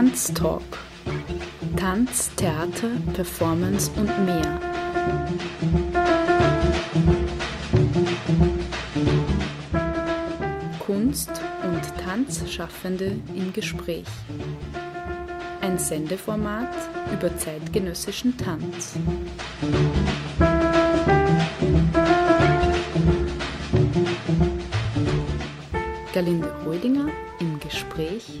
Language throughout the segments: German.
Tanztalk. Tanz, Theater, Performance und mehr. Kunst- und Tanzschaffende im Gespräch. Ein Sendeformat über zeitgenössischen Tanz. Galinde Rödinger im Gespräch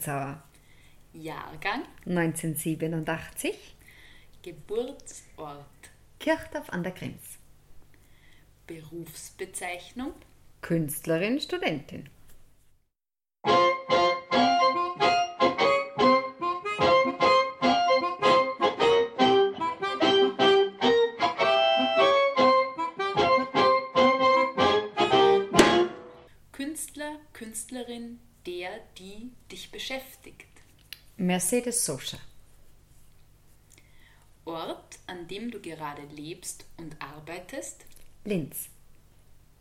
Höritzauer, Jahrgang, 1987, Geburtsort, Kirchdorf an der Krems. Berufsbezeichnung, Künstlerin, Studentin. Künstler, Künstlerin, der, die dich beschäftigt. Mercedes Sosa. Ort, an dem du gerade lebst und arbeitest. Linz.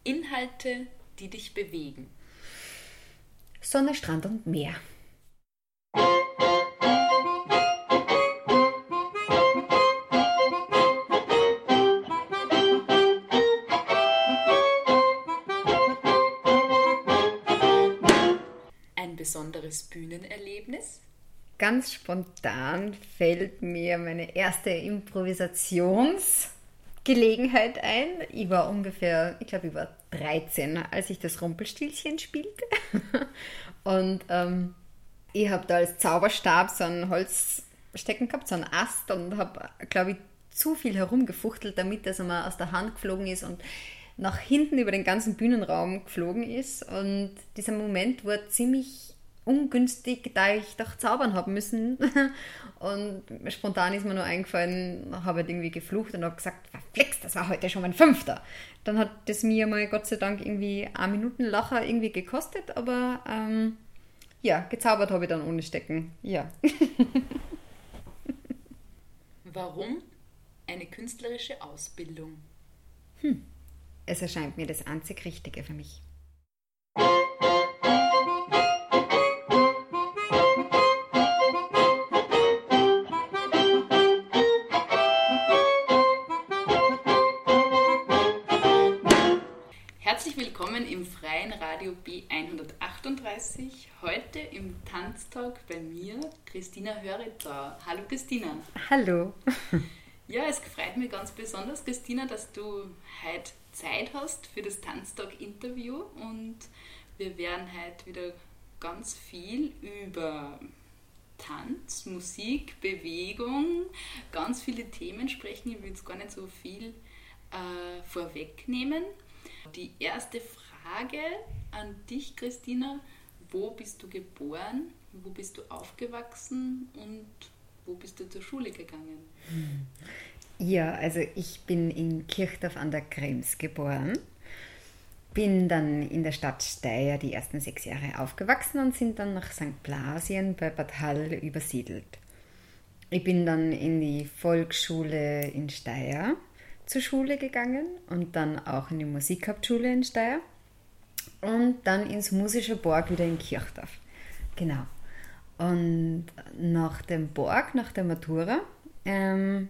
Inhalte, die dich bewegen. Sonne, Strand und Meer. Besonderes Bühnenerlebnis. Ganz spontan fällt mir meine erste Improvisationsgelegenheit ein. Ich war ungefähr, ich glaube, ich war 13, als ich das Rumpelstilzchen spielte. Und ähm, ich habe da als Zauberstab so einen Holz stecken gehabt, so einen Ast und habe, glaube ich, zu viel herumgefuchtelt, damit das einmal aus der Hand geflogen ist und nach hinten über den ganzen Bühnenraum geflogen ist. Und dieser Moment war ziemlich ungünstig, da ich doch zaubern haben müssen. Und spontan ist mir nur eingefallen, habe halt irgendwie geflucht und habe gesagt, verflixt, das war heute schon mein fünfter. Dann hat das mir mal Gott sei Dank irgendwie eine Minuten Lacher irgendwie gekostet, aber ähm, ja, gezaubert habe ich dann ohne Stecken. Ja. Warum eine künstlerische Ausbildung? Es erscheint mir das einzig Richtige für mich. B138. Heute im Tanztalk bei mir, Christina Höritzer. Hallo Christina. Hallo. Ja, es freut mich ganz besonders, Christina, dass du heute Zeit hast für das Tanztalk-Interview und wir werden heute wieder ganz viel über Tanz, Musik, Bewegung, ganz viele Themen sprechen. Ich will jetzt gar nicht so viel äh, vorwegnehmen. Die erste Frage an dich, Christina, wo bist du geboren, wo bist du aufgewachsen und wo bist du zur Schule gegangen? Ja, also ich bin in Kirchdorf an der Krems geboren, bin dann in der Stadt Steyr die ersten sechs Jahre aufgewachsen und sind dann nach St. Blasien bei Bad Hall übersiedelt. Ich bin dann in die Volksschule in Steyr zur Schule gegangen und dann auch in die Musikhauptschule in Steyr und dann ins Musische Borg wieder in Kirchdorf. Genau. Und nach dem Borg, nach der Matura, ähm,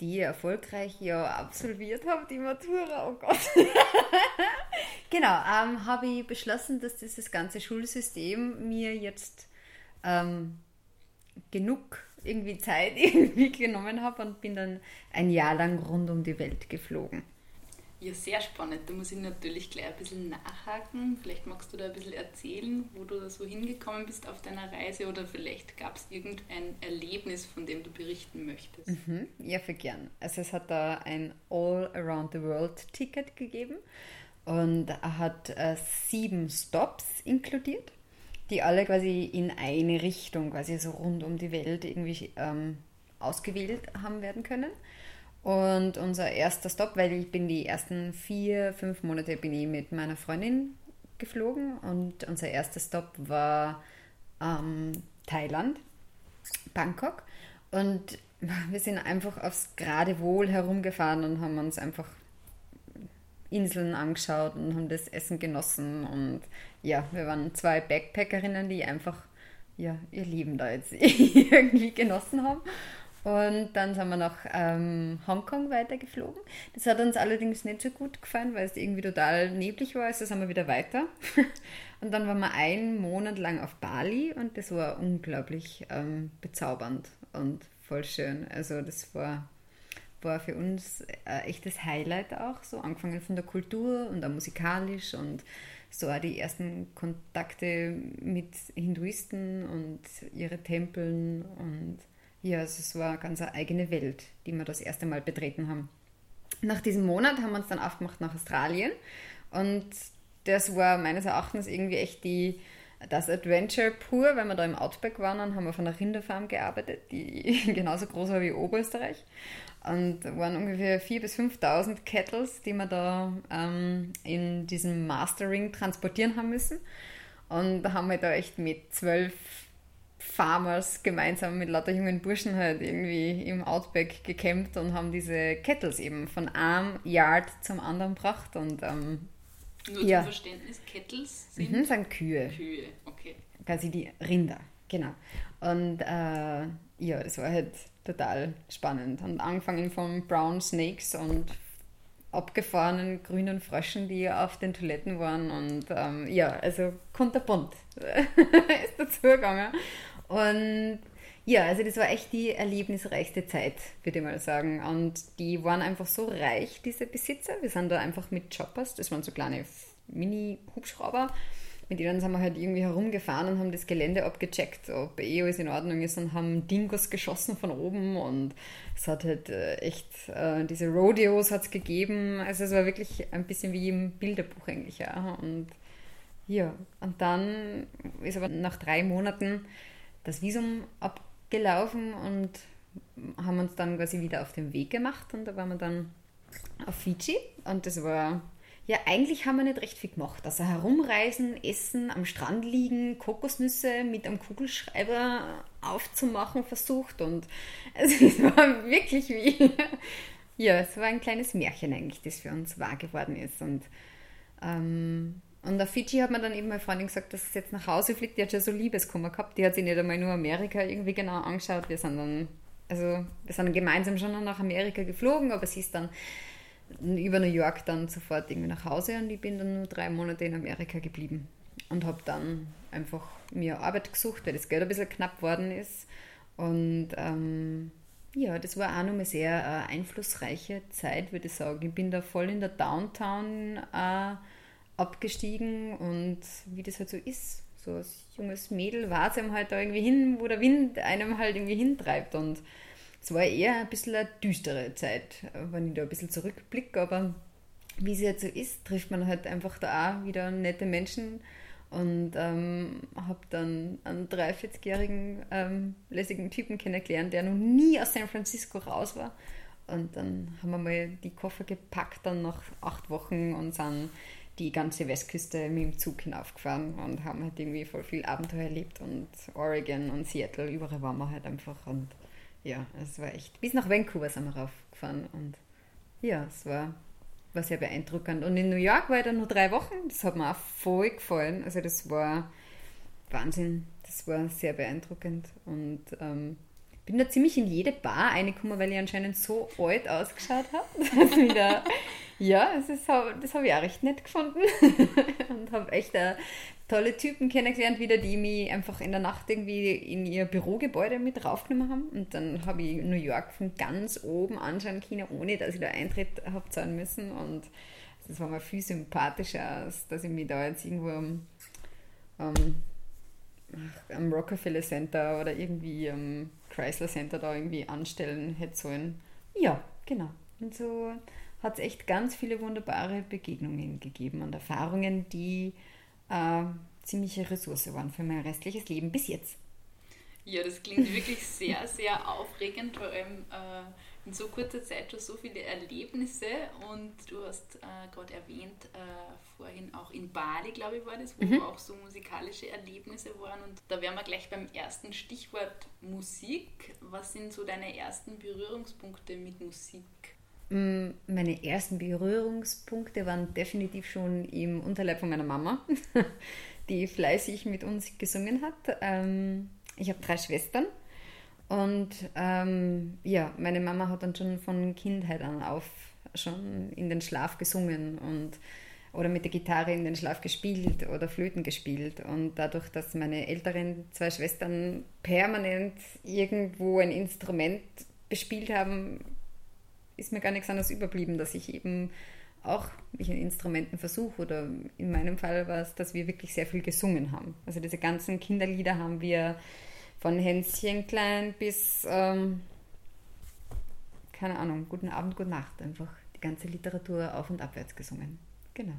die ich erfolgreich ja absolviert habe, die Matura, oh Gott. genau, ähm, habe ich beschlossen, dass dieses ganze Schulsystem mir jetzt ähm, genug irgendwie Zeit irgendwie genommen habe und bin dann ein Jahr lang rund um die Welt geflogen. Ja, sehr spannend. Da muss ich natürlich gleich ein bisschen nachhaken. Vielleicht magst du da ein bisschen erzählen, wo du da so hingekommen bist auf deiner Reise oder vielleicht gab es irgendein Erlebnis, von dem du berichten möchtest. Mhm, ja, für gern. Also es hat da ein All Around the World Ticket gegeben Und er hat äh, sieben Stops inkludiert, die alle quasi in eine Richtung, quasi so rund um die Welt irgendwie ähm, ausgewählt haben werden können. Und unser erster Stopp, weil ich bin die ersten vier, fünf Monate bin ich mit meiner Freundin geflogen und unser erster Stopp war ähm, Thailand, Bangkok. Und wir sind einfach aufs gerade Wohl herumgefahren und haben uns einfach Inseln angeschaut und haben das Essen genossen. Und ja, wir waren zwei Backpackerinnen, die einfach ja, ihr Leben da jetzt irgendwie genossen haben. Und dann sind wir nach ähm, Hongkong weitergeflogen. Das hat uns allerdings nicht so gut gefallen, weil es irgendwie total neblig war. Also sind wir wieder weiter. und dann waren wir einen Monat lang auf Bali und das war unglaublich ähm, bezaubernd und voll schön. Also das war, war für uns ein echtes Highlight auch, so angefangen von der Kultur und auch musikalisch und so auch die ersten Kontakte mit Hinduisten und ihre Tempeln und ja, also es war eine ganz eigene Welt, die wir das erste Mal betreten haben. Nach diesem Monat haben wir uns dann aufgemacht nach Australien und das war meines Erachtens irgendwie echt die, das Adventure pur, weil wir da im Outback waren und haben auf einer Rinderfarm gearbeitet, die genauso groß war wie Oberösterreich. Und waren ungefähr 4.000 bis 5.000 Kettles, die wir da ähm, in diesem Mastering transportieren haben müssen. Und da haben wir da echt mit zwölf Farmers gemeinsam mit lauter jungen Burschen halt irgendwie im Outback gekämpft und haben diese Kettles eben von einem Yard zum anderen gebracht und ähm, nur ja. zum Verständnis, Kettles sind, mhm, sind Kühe. Kühe, okay. Quasi die Rinder, genau. Und äh, ja, das war halt total spannend. Und angefangen von Brown Snakes und abgefahrenen grünen Fröschen, die auf den Toiletten waren. Und ähm, ja, also kunterbunt ist dazu gegangen. Und ja, also das war echt die erlebnisreichste Zeit, würde ich mal sagen. Und die waren einfach so reich, diese Besitzer. Wir sind da einfach mit Choppers, das waren so kleine Mini-Hubschrauber, mit denen sind wir halt irgendwie herumgefahren und haben das Gelände abgecheckt, ob eh alles in Ordnung ist und haben Dingos geschossen von oben und es hat halt äh, echt, äh, diese Rodeos hat es gegeben. Also es war wirklich ein bisschen wie im Bilderbuch eigentlich, ja. Und ja, und dann ist aber nach drei Monaten das Visum abgelaufen und haben uns dann quasi wieder auf den Weg gemacht und da waren wir dann auf Fiji und das war ja, eigentlich haben wir nicht recht viel gemacht. Also herumreisen, essen, am Strand liegen, Kokosnüsse mit einem Kugelschreiber aufzumachen versucht und es war wirklich wie, ja, es war ein kleines Märchen eigentlich, das für uns wahr geworden ist und ähm, und auf Fiji hat mir dann eben meine Freundin gesagt, dass sie jetzt nach Hause fliegt. Die hat schon so Liebeskummer gehabt. Die hat sich nicht einmal nur Amerika irgendwie genau angeschaut. Wir sind dann, also wir sind dann gemeinsam schon nach Amerika geflogen, aber sie ist dann über New York dann sofort irgendwie nach Hause und ich bin dann nur drei Monate in Amerika geblieben und habe dann einfach mir Arbeit gesucht, weil das Geld ein bisschen knapp worden ist. Und ähm, ja, das war auch noch eine sehr äh, einflussreiche Zeit, würde ich sagen. Ich bin da voll in der Downtown äh, abgestiegen und wie das halt so ist, so als junges Mädel war es einem halt da irgendwie hin, wo der Wind einem halt irgendwie hintreibt und es war eher ein bisschen eine düstere Zeit, wenn ich da ein bisschen zurückblicke, aber wie es jetzt so ist, trifft man halt einfach da auch wieder nette Menschen und ähm, habe dann einen 43-jährigen ähm, lässigen Typen kennengelernt, der noch nie aus San Francisco raus war. Und dann haben wir mal die Koffer gepackt, dann nach acht Wochen und sind die ganze Westküste mit dem Zug hinaufgefahren und haben halt irgendwie voll viel Abenteuer erlebt und Oregon und Seattle, überall waren wir halt einfach und ja, es war echt, bis nach Vancouver sind wir raufgefahren und ja, es war, war sehr beeindruckend. Und in New York war ich dann nur drei Wochen, das hat mir auch voll gefallen, also das war Wahnsinn, das war sehr beeindruckend und ähm, bin da ziemlich in jede Bar reingekommen, weil ich anscheinend so alt ausgeschaut habe. ja, das, das habe ich auch recht nett gefunden. und habe echt tolle Typen kennengelernt, wieder, die mich einfach in der Nacht irgendwie in ihr Bürogebäude mit raufgenommen haben. Und dann habe ich New York von ganz oben anschauen können, ohne dass ich da Eintritt habe zahlen müssen. Und das war mir viel sympathischer, als dass ich mich da jetzt irgendwo um, um am Rockefeller Center oder irgendwie am Chrysler Center da irgendwie anstellen hätte sollen. Ja, genau. Und so hat es echt ganz viele wunderbare Begegnungen gegeben und Erfahrungen, die äh, ziemliche Ressource waren für mein restliches Leben bis jetzt. Ja, das klingt wirklich sehr, sehr aufregend, vor allem äh, in so kurzer Zeit schon so viele Erlebnisse und du hast äh, gerade erwähnt, äh, vorhin auch in Bali, glaube ich, war das, wo mhm. auch so musikalische Erlebnisse waren und da wären wir gleich beim ersten Stichwort Musik. Was sind so deine ersten Berührungspunkte mit Musik? Mm, meine ersten Berührungspunkte waren definitiv schon im Unterleib von meiner Mama, die fleißig mit uns gesungen hat. Ähm, ich habe drei Schwestern und ähm, ja, meine Mama hat dann schon von Kindheit an auf schon in den Schlaf gesungen und oder mit der Gitarre in den Schlaf gespielt oder Flöten gespielt. Und dadurch, dass meine älteren zwei Schwestern permanent irgendwo ein Instrument bespielt haben, ist mir gar nichts anderes überblieben, dass ich eben auch mich in Instrumenten versuche. Oder in meinem Fall war es, dass wir wirklich sehr viel gesungen haben. Also diese ganzen Kinderlieder haben wir von Hänschen klein bis, ähm, keine Ahnung, guten Abend, gute Nacht. Einfach die ganze Literatur auf und abwärts gesungen. Genau.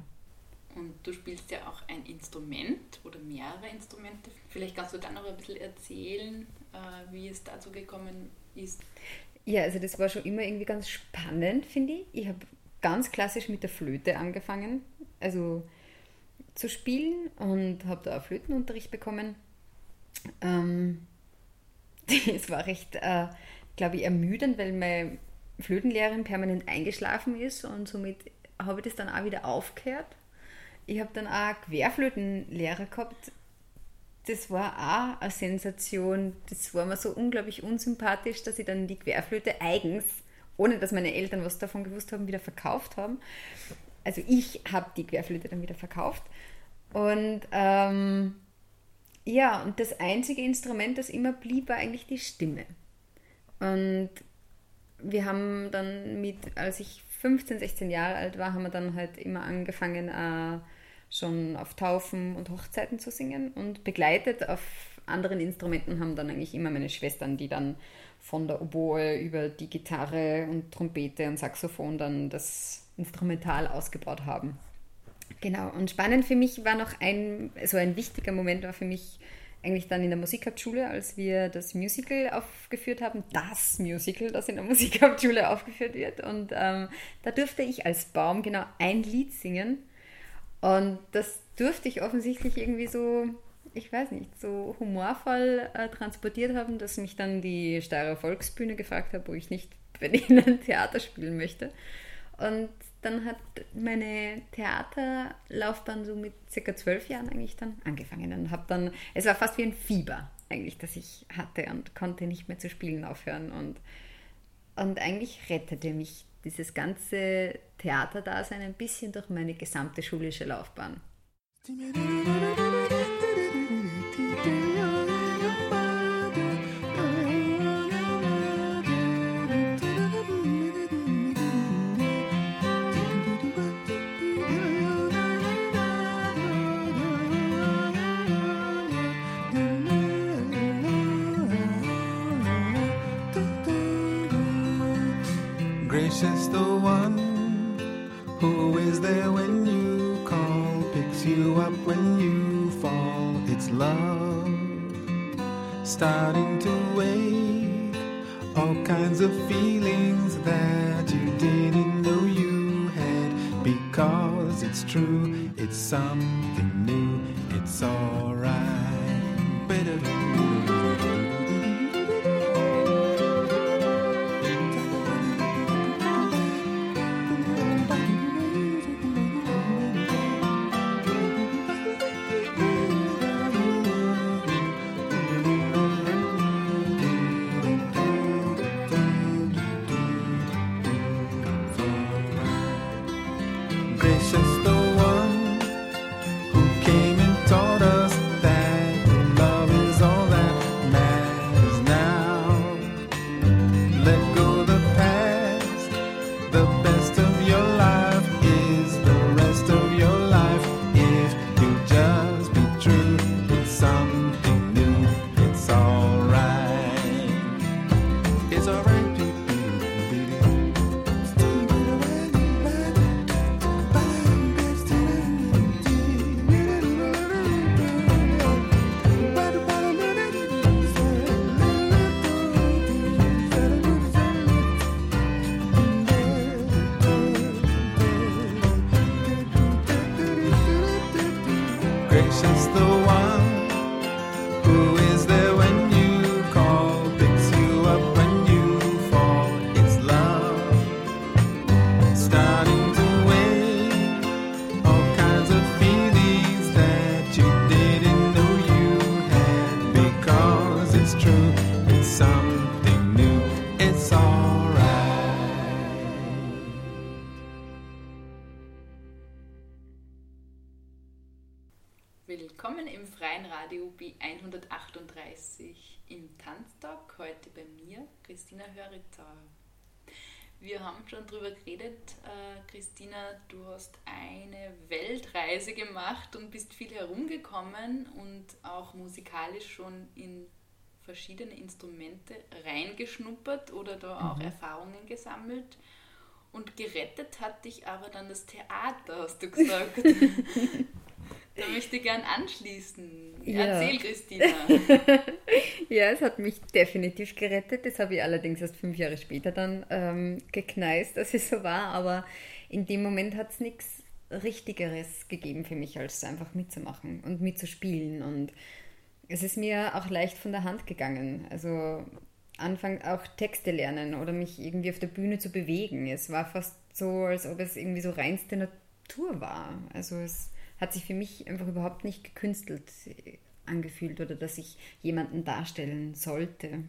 Und du spielst ja auch ein Instrument oder mehrere Instrumente. Vielleicht kannst du dann noch ein bisschen erzählen, äh, wie es dazu gekommen ist. Ja, also das war schon immer irgendwie ganz spannend, finde ich. Ich habe ganz klassisch mit der Flöte angefangen, also zu spielen und habe da auch Flötenunterricht bekommen. Ähm, es war recht, äh, glaube ich, ermüdend, weil meine Flötenlehrerin permanent eingeschlafen ist und somit habe ich das dann auch wieder aufgehört. Ich habe dann auch Querflötenlehrer gehabt, das war auch eine Sensation. Das war mir so unglaublich unsympathisch, dass ich dann die Querflöte eigens, ohne dass meine Eltern was davon gewusst haben, wieder verkauft haben. Also ich habe die Querflöte dann wieder verkauft. Und ähm, ja, und das einzige Instrument, das immer blieb, war eigentlich die Stimme. Und wir haben dann mit, als ich 15, 16 Jahre alt war, haben wir dann halt immer angefangen, äh, schon auf Taufen und Hochzeiten zu singen und begleitet auf anderen Instrumenten haben dann eigentlich immer meine Schwestern, die dann von der Oboe über die Gitarre und Trompete und Saxophon dann das Instrumental ausgebaut haben. Genau, und spannend für mich war noch ein, so ein wichtiger Moment war für mich eigentlich dann in der Musikhauptschule, als wir das Musical aufgeführt haben, das Musical, das in der Musikhauptschule aufgeführt wird. Und ähm, da durfte ich als Baum genau ein Lied singen und das durfte ich offensichtlich irgendwie so, ich weiß nicht, so humorvoll äh, transportiert haben, dass mich dann die Steirer Volksbühne gefragt hat, wo ich nicht bei ihnen Theater spielen möchte. Und dann hat meine Theaterlaufbahn so mit circa zwölf Jahren eigentlich dann angefangen und habe dann, es war fast wie ein Fieber eigentlich, das ich hatte und konnte nicht mehr zu spielen aufhören und, und eigentlich rettete mich dieses ganze Theaterdasein ein bisschen durch meine gesamte schulische Laufbahn. gracious some B138 im Tanztag. Heute bei mir, Christina Höritzer. Wir haben schon darüber geredet, äh, Christina, du hast eine Weltreise gemacht und bist viel herumgekommen und auch musikalisch schon in verschiedene Instrumente reingeschnuppert oder da auch mhm. Erfahrungen gesammelt. Und gerettet hat dich aber dann das Theater, hast du gesagt. da möchte ich gern anschließen. Ja. Erzähl, Christina. ja, es hat mich definitiv gerettet. Das habe ich allerdings erst fünf Jahre später dann ähm, gekneist, dass es so war. Aber in dem Moment hat es nichts Richtigeres gegeben für mich, als einfach mitzumachen und mitzuspielen. Und es ist mir auch leicht von der Hand gegangen. Also anfangen auch Texte lernen oder mich irgendwie auf der Bühne zu bewegen. Es war fast so, als ob es irgendwie so reinste Natur war. Also es hat sich für mich einfach überhaupt nicht gekünstelt angefühlt oder dass ich jemanden darstellen sollte.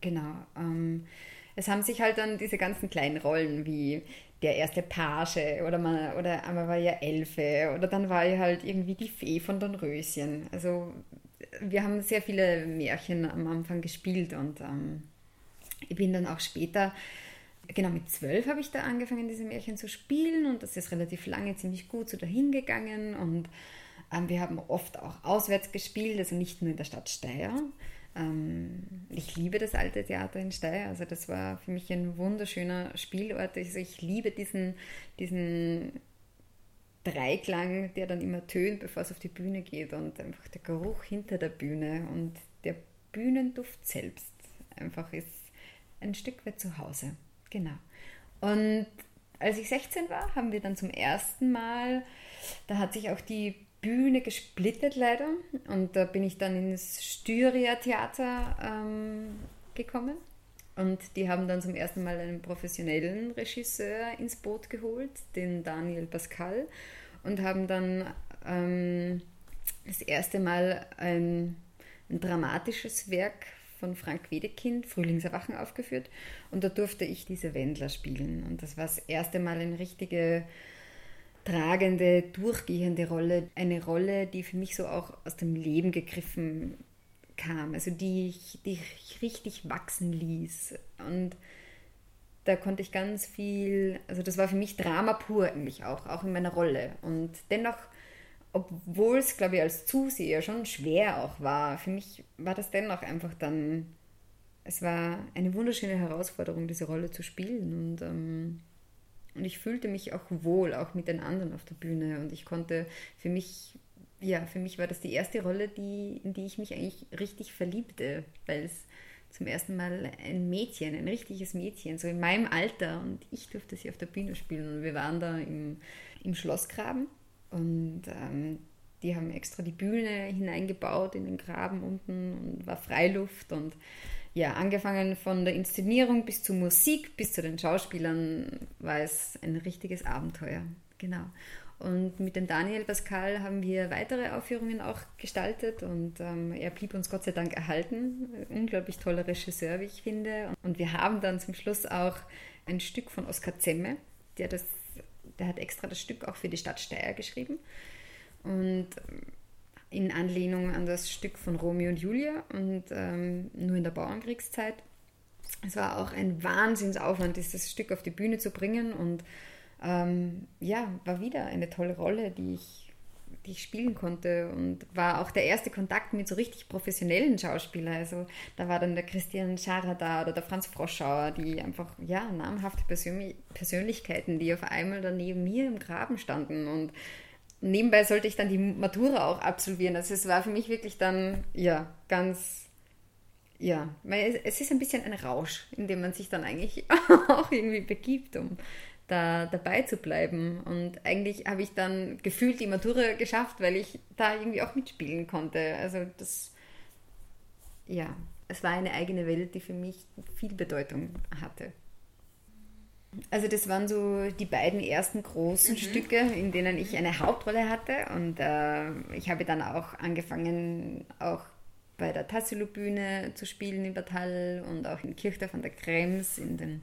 Genau. Ähm, es haben sich halt dann diese ganzen kleinen Rollen wie der erste Page oder man, oder einmal war ja Elfe oder dann war ich halt irgendwie die Fee von Dornröschen. Also wir haben sehr viele Märchen am Anfang gespielt und ähm, ich bin dann auch später, genau mit zwölf habe ich da angefangen, diese Märchen zu spielen und das ist relativ lange ziemlich gut so dahingegangen und ähm, wir haben oft auch auswärts gespielt, also nicht nur in der Stadt Steyr. Ähm, ich liebe das alte Theater in Steyr, also das war für mich ein wunderschöner Spielort. Also ich liebe diesen, diesen Dreiklang, der dann immer tönt, bevor es auf die Bühne geht und einfach der Geruch hinter der Bühne und der Bühnenduft selbst einfach ist ein Stück weit zu Hause. Genau. Und als ich 16 war, haben wir dann zum ersten Mal, da hat sich auch die Bühne gesplittet leider. Und da bin ich dann ins Styria Theater ähm, gekommen. Und die haben dann zum ersten Mal einen professionellen Regisseur ins Boot geholt, den Daniel Pascal, und haben dann ähm, das erste Mal ein, ein, dramatisches Werk von Frank Wedekind, Frühlingserwachen, aufgeführt. Und da durfte ich diese Wendler spielen. Und das war das erste Mal eine richtige tragende, durchgehende Rolle. Eine Rolle, die für mich so auch aus dem Leben gegriffen kam, also die ich, die ich richtig wachsen ließ. Und da konnte ich ganz viel, also das war für mich Drama pur eigentlich auch, auch in meiner Rolle. Und dennoch, obwohl es, glaube ich, als Zuseher schon schwer auch war, für mich war das dennoch einfach dann, es war eine wunderschöne Herausforderung, diese Rolle zu spielen. Und, ähm, und ich fühlte mich auch wohl, auch mit den anderen auf der Bühne. Und ich konnte für mich ja, für mich war das die erste Rolle, die, in die ich mich eigentlich richtig verliebte, weil es zum ersten Mal ein Mädchen, ein richtiges Mädchen, so in meinem Alter und ich durfte sie auf der Bühne spielen und wir waren da im, im Schlossgraben und ähm, die haben extra die Bühne hineingebaut in den Graben unten und war Freiluft und ja, angefangen von der Inszenierung bis zur Musik, bis zu den Schauspielern war es ein richtiges Abenteuer. Genau. Und mit dem Daniel Pascal haben wir weitere Aufführungen auch gestaltet und ähm, er blieb uns Gott sei Dank erhalten. Unglaublich toller Regisseur, wie ich finde. Und wir haben dann zum Schluss auch ein Stück von Oskar Zemme, der, das, der hat extra das Stück auch für die Stadt Steyr geschrieben. Und ähm, in Anlehnung an das Stück von Romeo und Julia und ähm, nur in der Bauernkriegszeit. Es war auch ein Wahnsinnsaufwand, dieses Stück auf die Bühne zu bringen und ähm, ja, war wieder eine tolle Rolle, die ich, die ich spielen konnte und war auch der erste Kontakt mit so richtig professionellen Schauspielern. Also da war dann der Christian Schara da oder der Franz Froschauer, die einfach, ja, namhafte Persön Persönlichkeiten, die auf einmal da neben mir im Graben standen und nebenbei sollte ich dann die Matura auch absolvieren. Also es war für mich wirklich dann, ja, ganz ja, es ist ein bisschen ein Rausch, in dem man sich dann eigentlich auch irgendwie begibt, um da dabei zu bleiben. Und eigentlich habe ich dann gefühlt die Matura geschafft, weil ich da irgendwie auch mitspielen konnte. Also das, ja, es war eine eigene Welt, die für mich viel Bedeutung hatte. Also das waren so die beiden ersten großen mhm. Stücke, in denen ich eine Hauptrolle hatte. Und äh, ich habe dann auch angefangen, auch bei der Tassilo-Bühne zu spielen in Bad Hall und auch in Kirchdorf an der Krems in den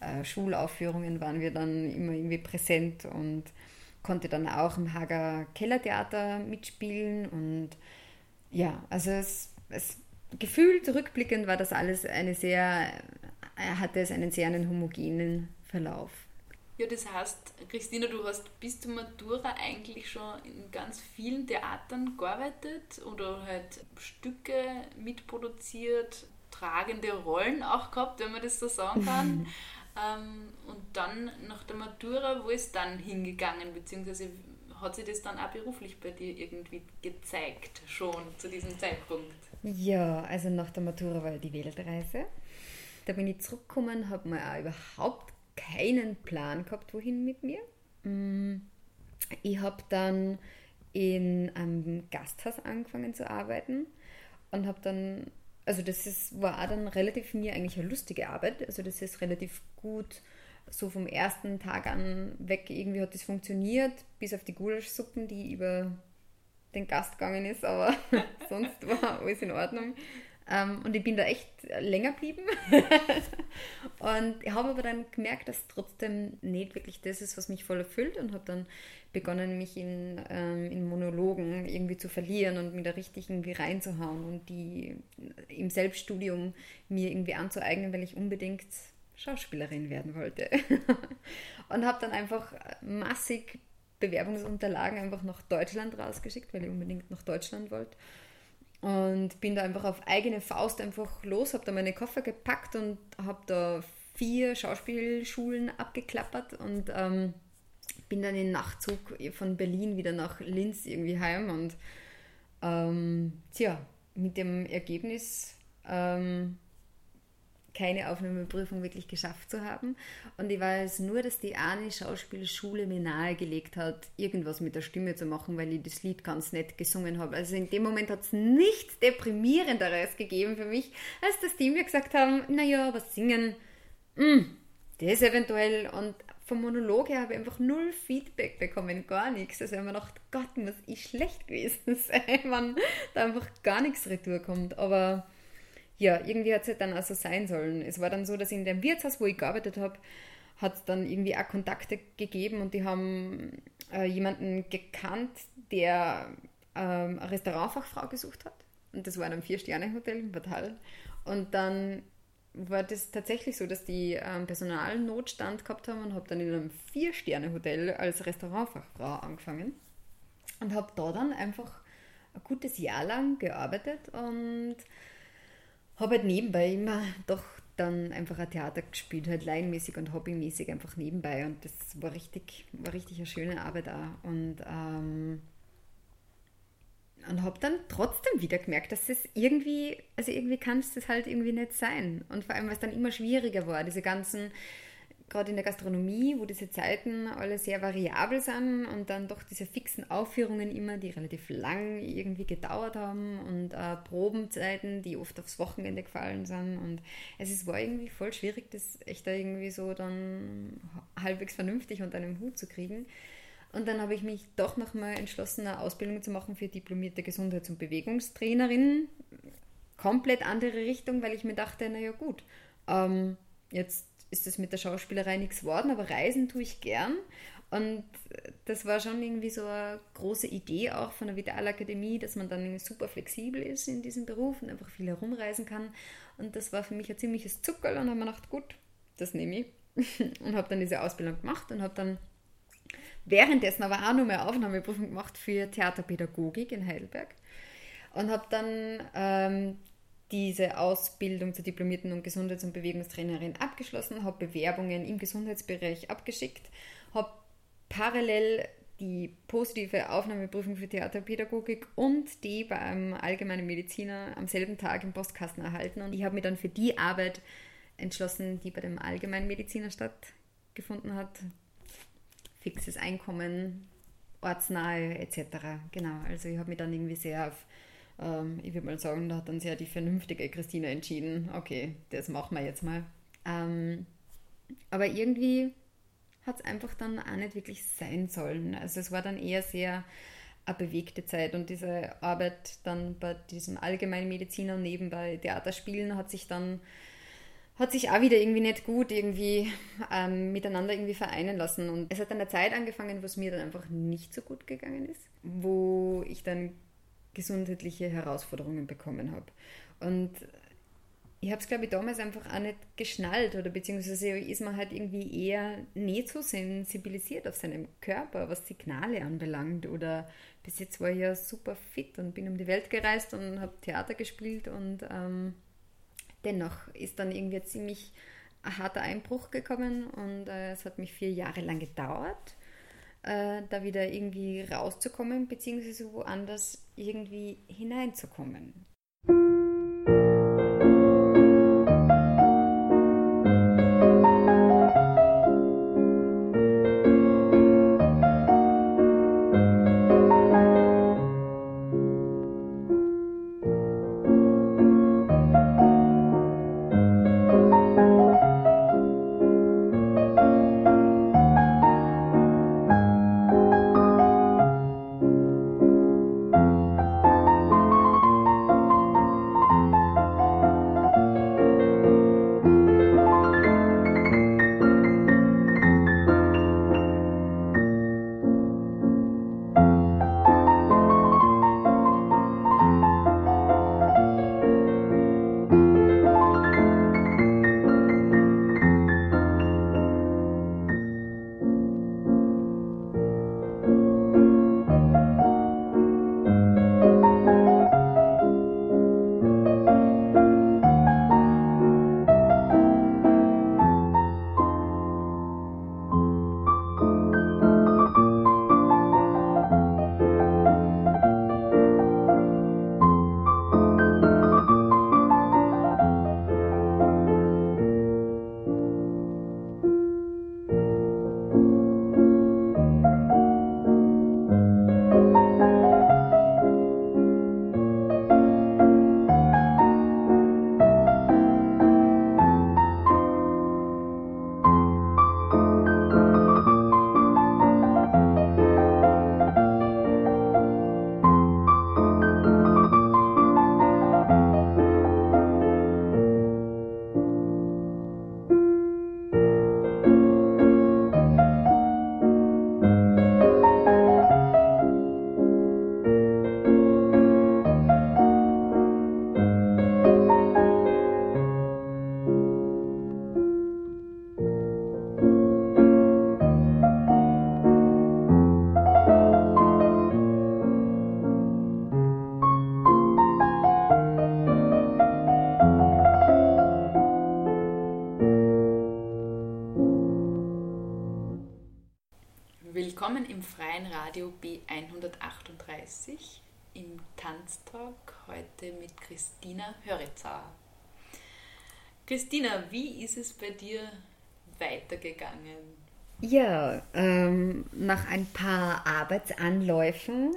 äh, Schulaufführungen waren wir dann immer irgendwie präsent und konnte dann auch im Hager Kellertheater mitspielen und ja, also es, es gefühlt rückblickend war das alles eine sehr, hatte es einen sehr einen homogenen Verlauf. Ja, das heißt, Christina, du hast bis zur Matura eigentlich schon in ganz vielen Theatern gearbeitet oder halt Stücke mitproduziert, tragende Rollen auch gehabt, wenn man das so sagen kann. ähm, und dann nach der Matura, wo ist dann hingegangen, beziehungsweise hat sich das dann auch beruflich bei dir irgendwie gezeigt, schon zu diesem Zeitpunkt? Ja, also nach der Matura war die Weltreise. Da bin ich zurückgekommen, habe mir auch überhaupt keinen Plan gehabt, wohin mit mir. Mm, ich habe dann in einem Gasthaus angefangen zu arbeiten und habe dann, also das ist, war auch dann relativ mir eigentlich eine lustige Arbeit. Also das ist relativ gut so vom ersten Tag an weg irgendwie hat das funktioniert, bis auf die Gulaschsuppen, die über den Gast gegangen ist, aber sonst war alles in Ordnung. Ähm, und ich bin da echt länger geblieben. und habe aber dann gemerkt, dass trotzdem nicht wirklich das ist, was mich voll erfüllt und habe dann begonnen, mich in, ähm, in Monologen irgendwie zu verlieren und mir da richtig irgendwie reinzuhauen und die im Selbststudium mir irgendwie anzueignen, weil ich unbedingt Schauspielerin werden wollte. und habe dann einfach massig Bewerbungsunterlagen einfach nach Deutschland rausgeschickt, weil ich unbedingt nach Deutschland wollte und bin da einfach auf eigene Faust einfach los, habe da meine Koffer gepackt und habe da vier Schauspielschulen abgeklappert und ähm, bin dann in Nachtzug von Berlin wieder nach Linz irgendwie heim und ähm, tja, mit dem Ergebnis ähm, keine Aufnahmeprüfung wirklich geschafft zu haben. Und ich weiß nur, dass die eine Schauspielschule mir nahegelegt hat, irgendwas mit der Stimme zu machen, weil ich das Lied ganz nett gesungen habe. Also in dem Moment hat es nichts Deprimierenderes gegeben für mich, als dass die mir gesagt haben, naja, was singen, mm, das eventuell. Und vom Monolog her habe ich einfach null Feedback bekommen, gar nichts. Also ich habe mir gedacht, Gott, muss ich schlecht gewesen sein, wenn da einfach gar nichts retour kommt. Aber ja, irgendwie hat es halt dann auch so sein sollen. Es war dann so, dass in dem Wirtshaus, wo ich gearbeitet habe, hat es dann irgendwie auch Kontakte gegeben und die haben äh, jemanden gekannt, der ähm, eine Restaurantfachfrau gesucht hat. Und das war in einem Vier-Sterne-Hotel Bad Hall. Und dann war das tatsächlich so, dass die ähm, Personalnotstand gehabt haben und habe dann in einem Vier-Sterne-Hotel als Restaurantfachfrau angefangen und habe da dann einfach ein gutes Jahr lang gearbeitet und habe halt nebenbei immer doch dann einfach ein Theater gespielt, halt laienmäßig und hobbymäßig einfach nebenbei. Und das war richtig, war richtig eine schöne Arbeit auch. Und, ähm, und habe dann trotzdem wieder gemerkt, dass es irgendwie, also irgendwie kann es das halt irgendwie nicht sein. Und vor allem, weil es dann immer schwieriger war, diese ganzen gerade in der Gastronomie, wo diese Zeiten alle sehr variabel sind und dann doch diese fixen Aufführungen immer, die relativ lang irgendwie gedauert haben und äh, Probenzeiten, die oft aufs Wochenende gefallen sind und es ist, war irgendwie voll schwierig, das echt da irgendwie so dann halbwegs vernünftig unter einem Hut zu kriegen. Und dann habe ich mich doch nochmal entschlossen, eine Ausbildung zu machen für diplomierte Gesundheits- und Bewegungstrainerin. Komplett andere Richtung, weil ich mir dachte, naja gut, ähm, jetzt ist das mit der Schauspielerei nichts geworden, aber reisen tue ich gern. Und das war schon irgendwie so eine große Idee auch von der Vitalakademie, dass man dann super flexibel ist in diesem Beruf und einfach viel herumreisen kann. Und das war für mich ein ziemliches Zuckerl und habe mir gedacht, gut, das nehme ich. und habe dann diese Ausbildung gemacht und habe dann währenddessen aber auch noch mehr Aufnahmeprüfung gemacht für Theaterpädagogik in Heidelberg. Und habe dann ähm, diese Ausbildung zur diplomierten und Gesundheits- und Bewegungstrainerin abgeschlossen, habe Bewerbungen im Gesundheitsbereich abgeschickt, habe parallel die positive Aufnahmeprüfung für Theaterpädagogik und die beim allgemeinen Mediziner am selben Tag im Postkasten erhalten. Und ich habe mich dann für die Arbeit entschlossen, die bei dem allgemeinen Mediziner stattgefunden hat. Fixes Einkommen, ortsnahe etc. Genau, also ich habe mich dann irgendwie sehr auf ähm, ich würde mal sagen, da hat dann sehr die vernünftige Christina entschieden, okay, das machen wir jetzt mal. Ähm, aber irgendwie hat es einfach dann auch nicht wirklich sein sollen. Also es war dann eher sehr eine bewegte Zeit und diese Arbeit dann bei diesem Allgemeinmediziner und nebenbei Theaterspielen hat sich dann hat sich auch wieder irgendwie nicht gut irgendwie ähm, miteinander irgendwie vereinen lassen. Und es hat dann eine Zeit angefangen, wo es mir dann einfach nicht so gut gegangen ist, wo ich dann gesundheitliche Herausforderungen bekommen habe. Und ich habe es, glaube ich, damals einfach auch nicht geschnallt oder beziehungsweise ist man halt irgendwie eher nicht so sensibilisiert auf seinem Körper, was Signale anbelangt. Oder bis jetzt war ich ja super fit und bin um die Welt gereist und habe Theater gespielt und ähm, dennoch ist dann irgendwie ziemlich ein harter Einbruch gekommen und äh, es hat mich vier Jahre lang gedauert, äh, da wieder irgendwie rauszukommen, beziehungsweise woanders irgendwie hineinzukommen. Radio B138 im Tanztalk heute mit Christina Höritzer. Christina, wie ist es bei dir weitergegangen? Ja, ähm, nach ein paar Arbeitsanläufen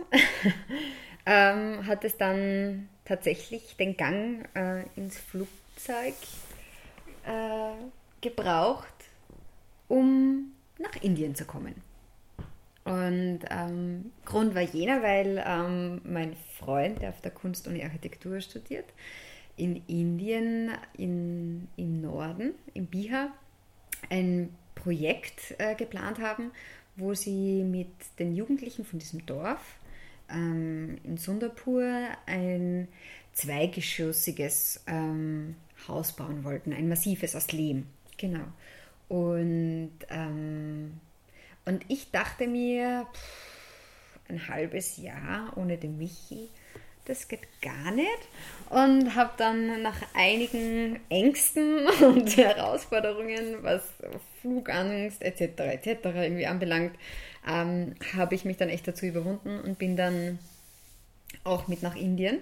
ähm, hat es dann tatsächlich den Gang äh, ins Flugzeug äh, gebraucht, um nach Indien zu kommen. Und ähm, Grund war jener, weil ähm, mein Freund, der auf der Kunst- und Architektur studiert, in Indien, in, im Norden, im Bihar, ein Projekt äh, geplant haben, wo sie mit den Jugendlichen von diesem Dorf ähm, in Sundapur ein zweigeschossiges ähm, Haus bauen wollten, ein massives aus Lehm. Genau. Und ähm, und ich dachte mir, pff, ein halbes Jahr ohne den Michi, das geht gar nicht. Und habe dann nach einigen Ängsten und Herausforderungen, was Flugangst etc. etc. irgendwie anbelangt, ähm, habe ich mich dann echt dazu überwunden und bin dann auch mit nach Indien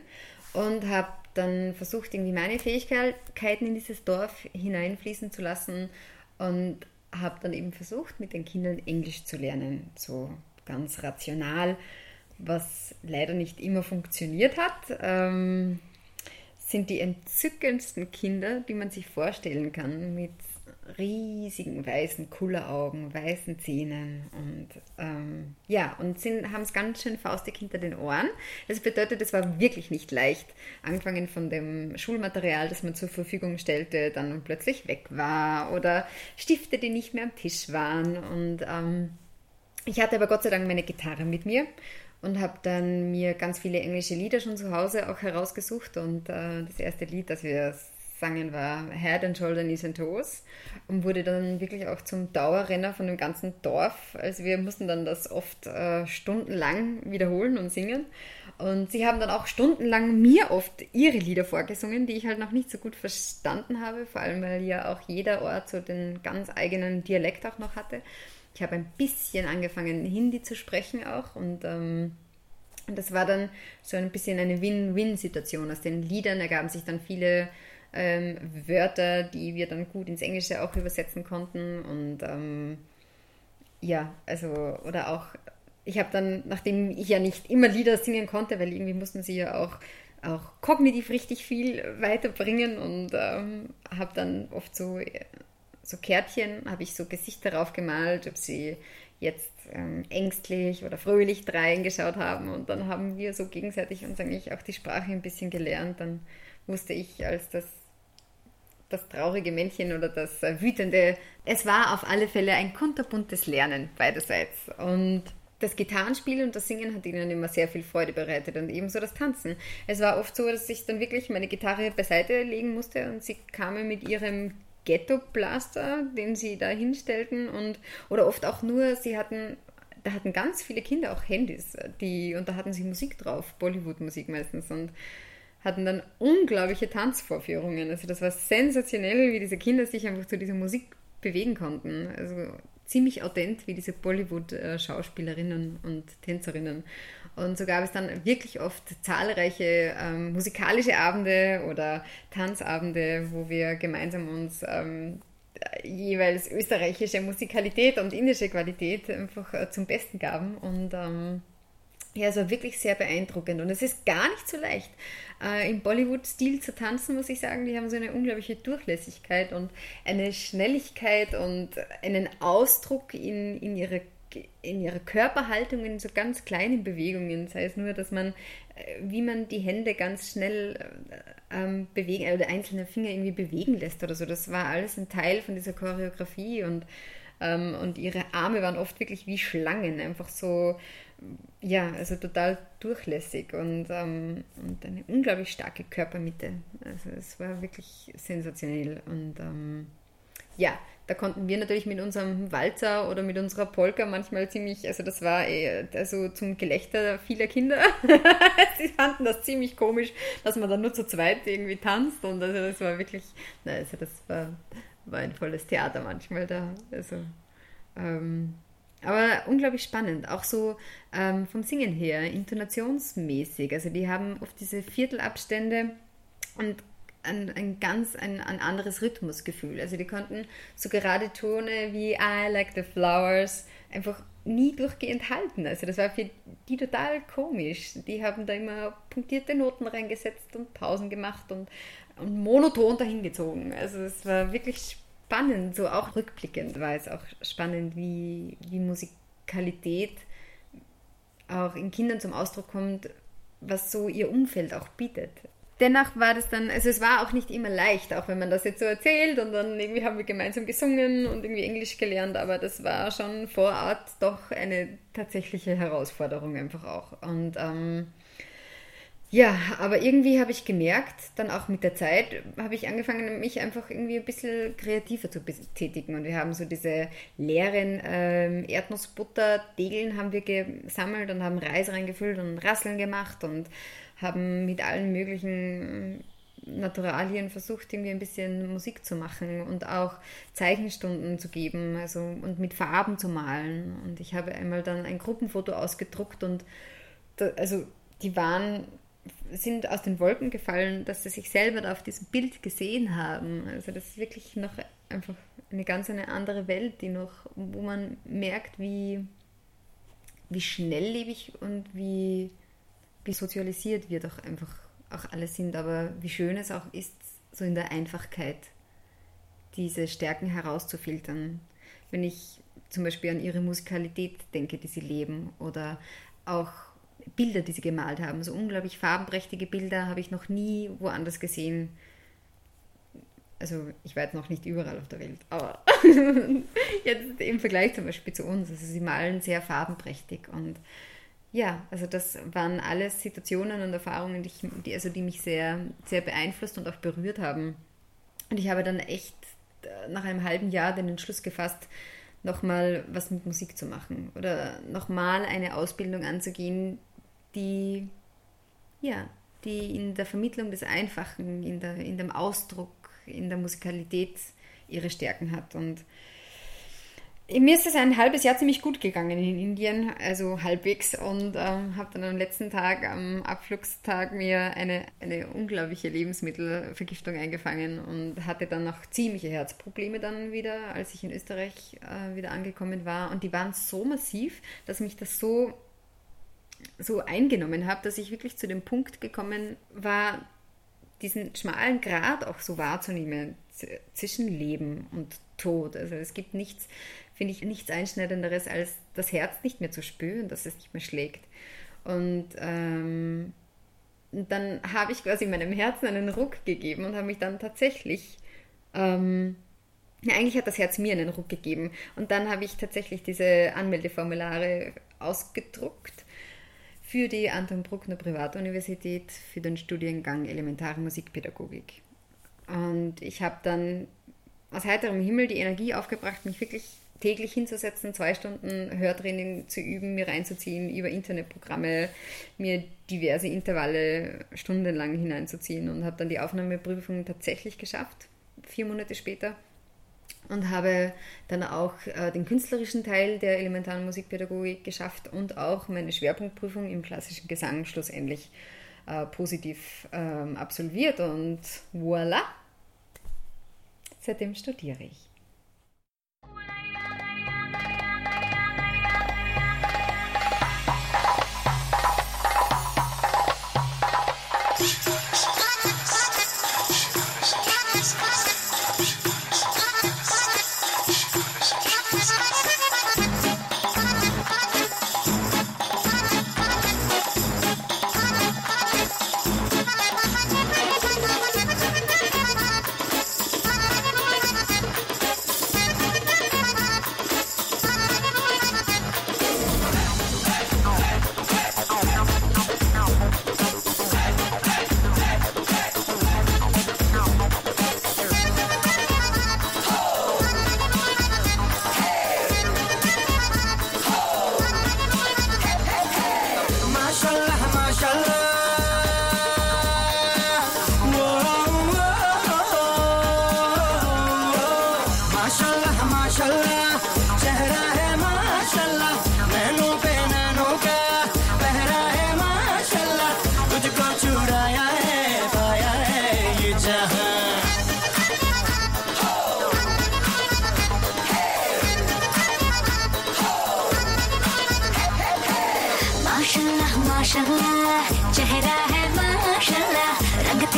und habe dann versucht, irgendwie meine Fähigkeiten in dieses Dorf hineinfließen zu lassen und habe dann eben versucht, mit den Kindern Englisch zu lernen, so ganz rational, was leider nicht immer funktioniert hat. Ähm, sind die entzückendsten Kinder, die man sich vorstellen kann, mit riesigen weißen Kulleraugen, weißen Zähnen und ähm, ja, und haben es ganz schön faustig hinter den Ohren. Das bedeutet, es war wirklich nicht leicht. Angefangen von dem Schulmaterial, das man zur Verfügung stellte, dann plötzlich weg war oder Stifte, die nicht mehr am Tisch waren. Und ähm, ich hatte aber Gott sei Dank meine Gitarre mit mir und habe dann mir ganz viele englische Lieder schon zu Hause auch herausgesucht und äh, das erste Lied, das wir sangen, war Head and Shoulder, Knees and Toes und wurde dann wirklich auch zum Dauerrenner von dem ganzen Dorf. Also wir mussten dann das oft äh, stundenlang wiederholen und singen. Und sie haben dann auch stundenlang mir oft ihre Lieder vorgesungen, die ich halt noch nicht so gut verstanden habe, vor allem weil ja auch jeder Ort so den ganz eigenen Dialekt auch noch hatte. Ich habe ein bisschen angefangen, Hindi zu sprechen auch und ähm, das war dann so ein bisschen eine Win-Win-Situation. Aus den Liedern ergaben sich dann viele ähm, Wörter, die wir dann gut ins Englische auch übersetzen konnten. Und ähm, ja, also, oder auch, ich habe dann, nachdem ich ja nicht immer Lieder singen konnte, weil irgendwie mussten sie ja auch, auch kognitiv richtig viel weiterbringen und ähm, habe dann oft so, so Kärtchen, habe ich so Gesichter drauf gemalt, ob sie jetzt ähm, ängstlich oder fröhlich reingeschaut haben und dann haben wir so gegenseitig uns eigentlich auch die Sprache ein bisschen gelernt. Dann wusste ich, als das das traurige Männchen oder das äh, wütende. Es war auf alle Fälle ein kunterbuntes Lernen beiderseits. Und das Gitarrenspiel und das Singen hat ihnen immer sehr viel Freude bereitet und ebenso das Tanzen. Es war oft so, dass ich dann wirklich meine Gitarre beiseite legen musste und sie kamen mit ihrem Ghetto-Blaster, den sie da hinstellten und oder oft auch nur, sie hatten da hatten ganz viele Kinder auch Handys, die und da hatten sie Musik drauf, Bollywood-Musik meistens und hatten dann unglaubliche Tanzvorführungen. Also das war sensationell, wie diese Kinder sich einfach zu dieser Musik bewegen konnten. Also ziemlich authent wie diese Bollywood-Schauspielerinnen und Tänzerinnen. Und so gab es dann wirklich oft zahlreiche ähm, musikalische Abende oder Tanzabende, wo wir gemeinsam uns ähm, jeweils österreichische Musikalität und indische Qualität einfach äh, zum Besten gaben. Und ähm, ja, es war wirklich sehr beeindruckend und es ist gar nicht so leicht, äh, im Bollywood-Stil zu tanzen, muss ich sagen. Die haben so eine unglaubliche Durchlässigkeit und eine Schnelligkeit und einen Ausdruck in, in, ihre, in ihrer Körperhaltung in so ganz kleinen Bewegungen. Sei es nur, dass man, äh, wie man die Hände ganz schnell äh, ähm, bewegen, oder einzelne Finger irgendwie bewegen lässt oder so. Das war alles ein Teil von dieser Choreografie und, ähm, und ihre Arme waren oft wirklich wie Schlangen, einfach so ja, also total durchlässig und, ähm, und eine unglaublich starke Körpermitte. Also es war wirklich sensationell. Und ähm, ja, da konnten wir natürlich mit unserem Walzer oder mit unserer Polka manchmal ziemlich, also das war eh, also zum Gelächter vieler Kinder. Sie fanden das ziemlich komisch, dass man dann nur zu zweit irgendwie tanzt und also das war wirklich, also das war, war ein volles Theater manchmal da. Also ähm, aber unglaublich spannend, auch so ähm, vom Singen her, intonationsmäßig. Also die haben oft diese Viertelabstände und ein, ein ganz ein, ein anderes Rhythmusgefühl. Also die konnten so gerade Tone wie I like the flowers einfach nie durchgehend halten. Also das war für die total komisch. Die haben da immer punktierte Noten reingesetzt und Pausen gemacht und, und monoton dahingezogen. Also es war wirklich spannend spannend, so auch rückblickend war es auch spannend, wie, wie Musikalität auch in Kindern zum Ausdruck kommt, was so ihr Umfeld auch bietet. Dennoch war das dann, also es war auch nicht immer leicht, auch wenn man das jetzt so erzählt und dann irgendwie haben wir gemeinsam gesungen und irgendwie Englisch gelernt, aber das war schon vor Ort doch eine tatsächliche Herausforderung einfach auch. Und ähm, ja, aber irgendwie habe ich gemerkt, dann auch mit der Zeit, habe ich angefangen, mich einfach irgendwie ein bisschen kreativer zu betätigen. Und wir haben so diese leeren ähm, Erdnussbutter-Degeln haben wir gesammelt und haben Reis reingefüllt und Rasseln gemacht und haben mit allen möglichen Naturalien versucht, irgendwie ein bisschen Musik zu machen und auch Zeichenstunden zu geben, also und mit Farben zu malen. Und ich habe einmal dann ein Gruppenfoto ausgedruckt und da, also die waren sind aus den Wolken gefallen, dass sie sich selber da auf diesem Bild gesehen haben. Also das ist wirklich noch einfach eine ganz eine andere Welt, die noch, wo man merkt, wie, wie schnelllebig und wie, wie sozialisiert wir doch einfach auch alle sind, aber wie schön es auch ist, so in der Einfachkeit diese Stärken herauszufiltern. Wenn ich zum Beispiel an ihre Musikalität denke, die sie leben, oder auch Bilder, die sie gemalt haben. So unglaublich farbenprächtige Bilder habe ich noch nie woanders gesehen. Also ich war jetzt noch nicht überall auf der Welt, aber jetzt im Vergleich zum Beispiel zu uns. Also sie malen sehr farbenprächtig und ja, also das waren alles Situationen und Erfahrungen, die, ich, die, also die mich sehr, sehr beeinflusst und auch berührt haben. Und ich habe dann echt äh, nach einem halben Jahr den Entschluss gefasst, nochmal was mit Musik zu machen oder nochmal eine Ausbildung anzugehen, die, ja, die in der Vermittlung des Einfachen, in, der, in dem Ausdruck, in der Musikalität ihre Stärken hat. Und mir ist es ein halbes Jahr ziemlich gut gegangen in Indien, also halbwegs, und ähm, habe dann am letzten Tag, am Abflugstag, mir eine, eine unglaubliche Lebensmittelvergiftung eingefangen und hatte dann noch ziemliche Herzprobleme dann wieder, als ich in Österreich äh, wieder angekommen war. Und die waren so massiv, dass mich das so, so eingenommen hat, dass ich wirklich zu dem Punkt gekommen war, diesen schmalen Grat auch so wahrzunehmen zwischen Leben und Tod. Also es gibt nichts, finde ich, nichts Einschneidenderes, als das Herz nicht mehr zu spüren, dass es nicht mehr schlägt. Und ähm, dann habe ich quasi meinem Herzen einen Ruck gegeben und habe mich dann tatsächlich, ähm, ja, eigentlich hat das Herz mir einen Ruck gegeben. Und dann habe ich tatsächlich diese Anmeldeformulare ausgedruckt für die Anton Bruckner Privatuniversität für den Studiengang Elementare Musikpädagogik. Und ich habe dann aus heiterem Himmel die Energie aufgebracht, mich wirklich täglich hinzusetzen, zwei Stunden Hörtraining zu üben, mir reinzuziehen, über Internetprogramme, mir diverse Intervalle stundenlang hineinzuziehen und habe dann die Aufnahmeprüfung tatsächlich geschafft, vier Monate später. Und habe dann auch äh, den künstlerischen Teil der elementaren Musikpädagogik geschafft und auch meine Schwerpunktprüfung im klassischen Gesang schlussendlich äh, positiv ähm, absolviert. Und voilà, seitdem studiere ich.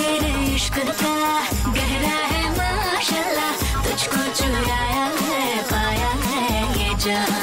तेरे इश्क का गहरा है माशाल्लाह तुझको चुराया है पाया है ये जहाँ।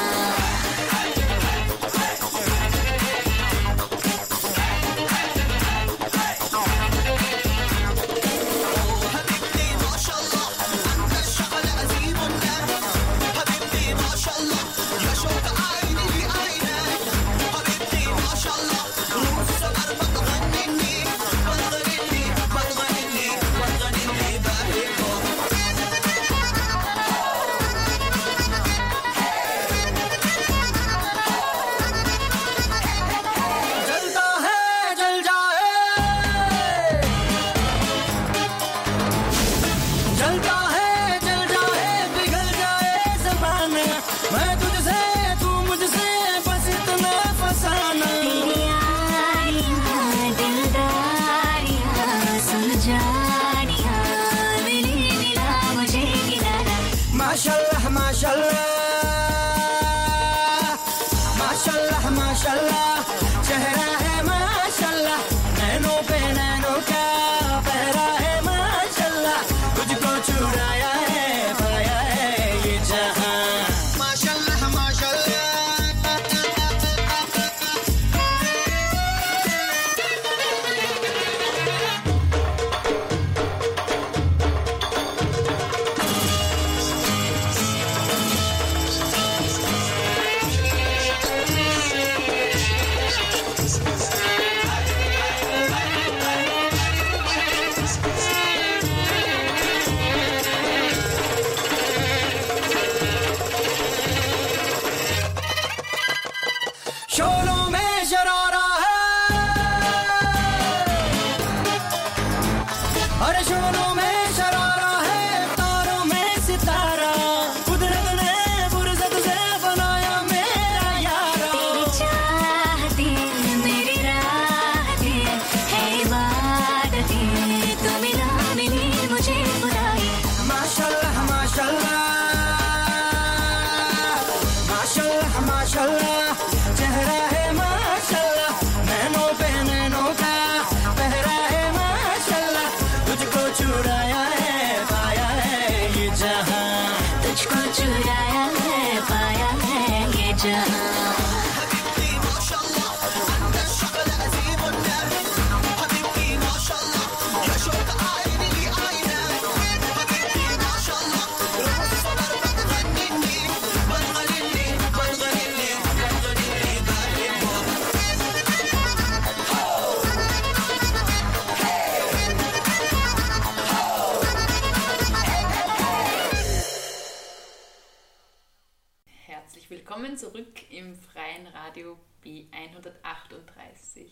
Willkommen zurück im freien Radio B138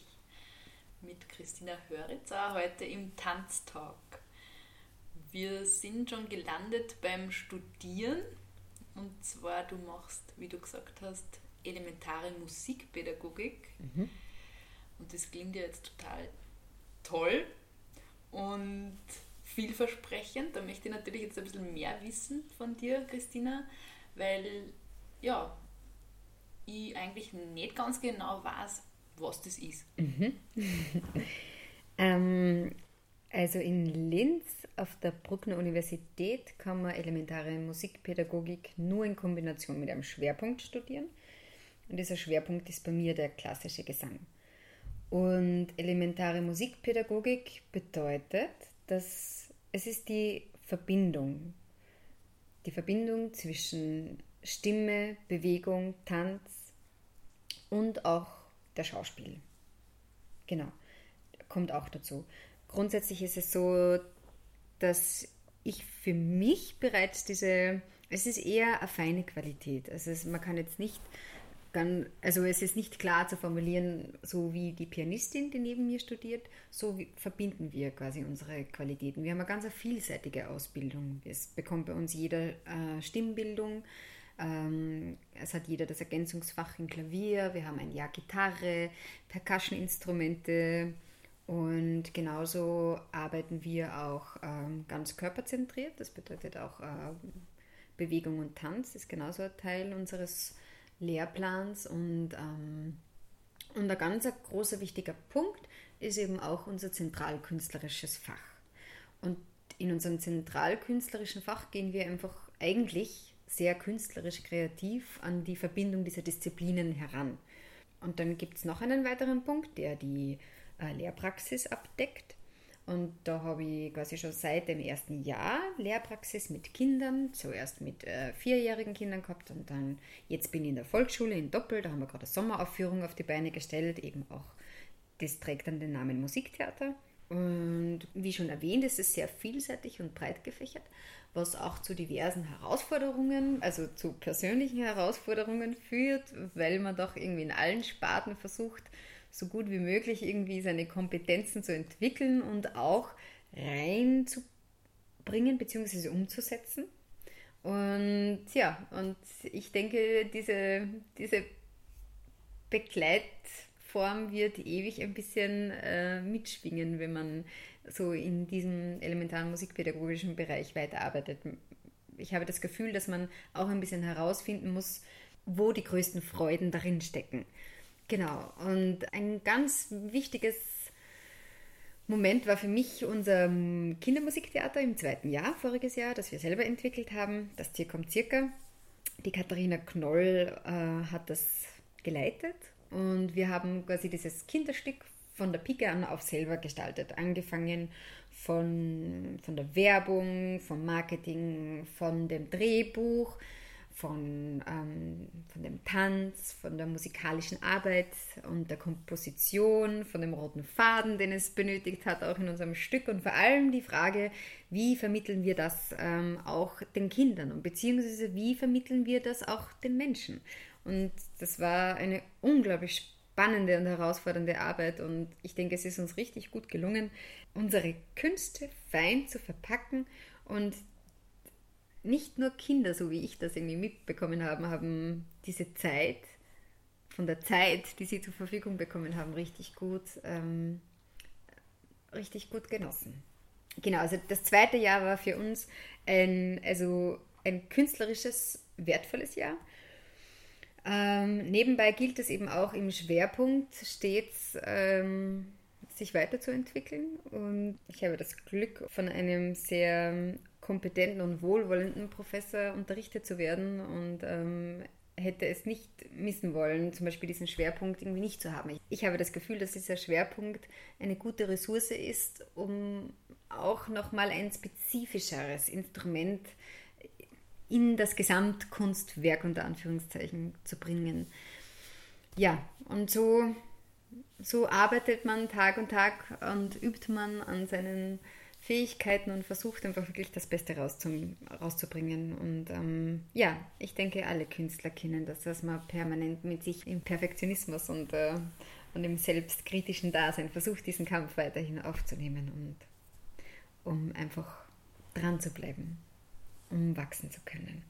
mit Christina Höritzer heute im Tanztalk. Wir sind schon gelandet beim Studieren und zwar du machst, wie du gesagt hast, elementare Musikpädagogik und das klingt ja jetzt total toll und vielversprechend. Da möchte ich natürlich jetzt ein bisschen mehr wissen von dir, Christina, weil ja, ich eigentlich nicht ganz genau weiß, was das ist. Ähm, also in Linz auf der Bruckner Universität kann man elementare Musikpädagogik nur in Kombination mit einem Schwerpunkt studieren. Und dieser Schwerpunkt ist bei mir der klassische Gesang. Und elementare Musikpädagogik bedeutet, dass es ist die Verbindung, die Verbindung zwischen Stimme, Bewegung, Tanz und auch der Schauspiel. Genau, kommt auch dazu. Grundsätzlich ist es so, dass ich für mich bereits diese, es ist eher eine feine Qualität. Also es, man kann jetzt nicht, ganz, also es ist nicht klar zu formulieren, so wie die Pianistin, die neben mir studiert, so wie, verbinden wir quasi unsere Qualitäten. Wir haben eine ganz eine vielseitige Ausbildung. Es bekommt bei uns jeder äh, Stimmbildung. Ähm, es hat jeder das Ergänzungsfach in Klavier, wir haben ein Jahr Gitarre, Percussion-Instrumente und genauso arbeiten wir auch ähm, ganz körperzentriert. Das bedeutet auch äh, Bewegung und Tanz ist genauso ein Teil unseres Lehrplans und, ähm, und ein ganz großer wichtiger Punkt ist eben auch unser zentralkünstlerisches Fach. Und in unserem zentralkünstlerischen Fach gehen wir einfach eigentlich sehr künstlerisch kreativ an die Verbindung dieser Disziplinen heran. Und dann gibt es noch einen weiteren Punkt, der die äh, Lehrpraxis abdeckt. Und da habe ich quasi schon seit dem ersten Jahr Lehrpraxis mit Kindern, zuerst mit äh, vierjährigen Kindern gehabt und dann jetzt bin ich in der Volksschule in Doppel, da haben wir gerade eine Sommeraufführung auf die Beine gestellt, eben auch, das trägt dann den Namen Musiktheater. Und wie schon erwähnt, ist es sehr vielseitig und breit gefächert, was auch zu diversen Herausforderungen, also zu persönlichen Herausforderungen führt, weil man doch irgendwie in allen Sparten versucht, so gut wie möglich irgendwie seine Kompetenzen zu entwickeln und auch reinzubringen bzw. umzusetzen. Und ja, und ich denke, diese, diese Begleitform wird ewig ein bisschen äh, mitschwingen, wenn man so in diesem elementaren musikpädagogischen Bereich weiterarbeitet. Ich habe das Gefühl, dass man auch ein bisschen herausfinden muss, wo die größten Freuden darin stecken. Genau, und ein ganz wichtiges Moment war für mich unser Kindermusiktheater im zweiten Jahr, voriges Jahr, das wir selber entwickelt haben, das Tier kommt circa. Die Katharina Knoll äh, hat das geleitet und wir haben quasi dieses Kinderstück von der Pike an auf selber gestaltet. Angefangen von, von der Werbung, vom Marketing, von dem Drehbuch, von, ähm, von dem Tanz, von der musikalischen Arbeit und der Komposition, von dem roten Faden, den es benötigt hat, auch in unserem Stück und vor allem die Frage, wie vermitteln wir das ähm, auch den Kindern und beziehungsweise wie vermitteln wir das auch den Menschen. Und das war eine unglaublich spannende und herausfordernde Arbeit und ich denke, es ist uns richtig gut gelungen, unsere Künste fein zu verpacken und nicht nur Kinder, so wie ich das irgendwie mitbekommen habe, haben diese Zeit, von der Zeit, die sie zur Verfügung bekommen haben, richtig gut, ähm, richtig gut genossen. Genau, also das zweite Jahr war für uns ein, also ein künstlerisches, wertvolles Jahr. Ähm, nebenbei gilt es eben auch im Schwerpunkt stets ähm, sich weiterzuentwickeln. Und ich habe das Glück, von einem sehr kompetenten und wohlwollenden Professor unterrichtet zu werden und ähm, hätte es nicht missen wollen, zum Beispiel diesen Schwerpunkt irgendwie nicht zu haben. Ich habe das Gefühl, dass dieser Schwerpunkt eine gute Ressource ist, um auch nochmal ein spezifischeres Instrument in das Gesamtkunstwerk unter Anführungszeichen zu bringen. Ja, und so, so arbeitet man Tag und Tag und übt man an seinen Fähigkeiten und versucht einfach wirklich das Beste rauszum, rauszubringen. Und ähm, ja, ich denke, alle Künstler kennen das, dass man permanent mit sich im Perfektionismus und, äh, und im selbstkritischen Dasein versucht, diesen Kampf weiterhin aufzunehmen und um einfach dran zu bleiben, um wachsen zu können.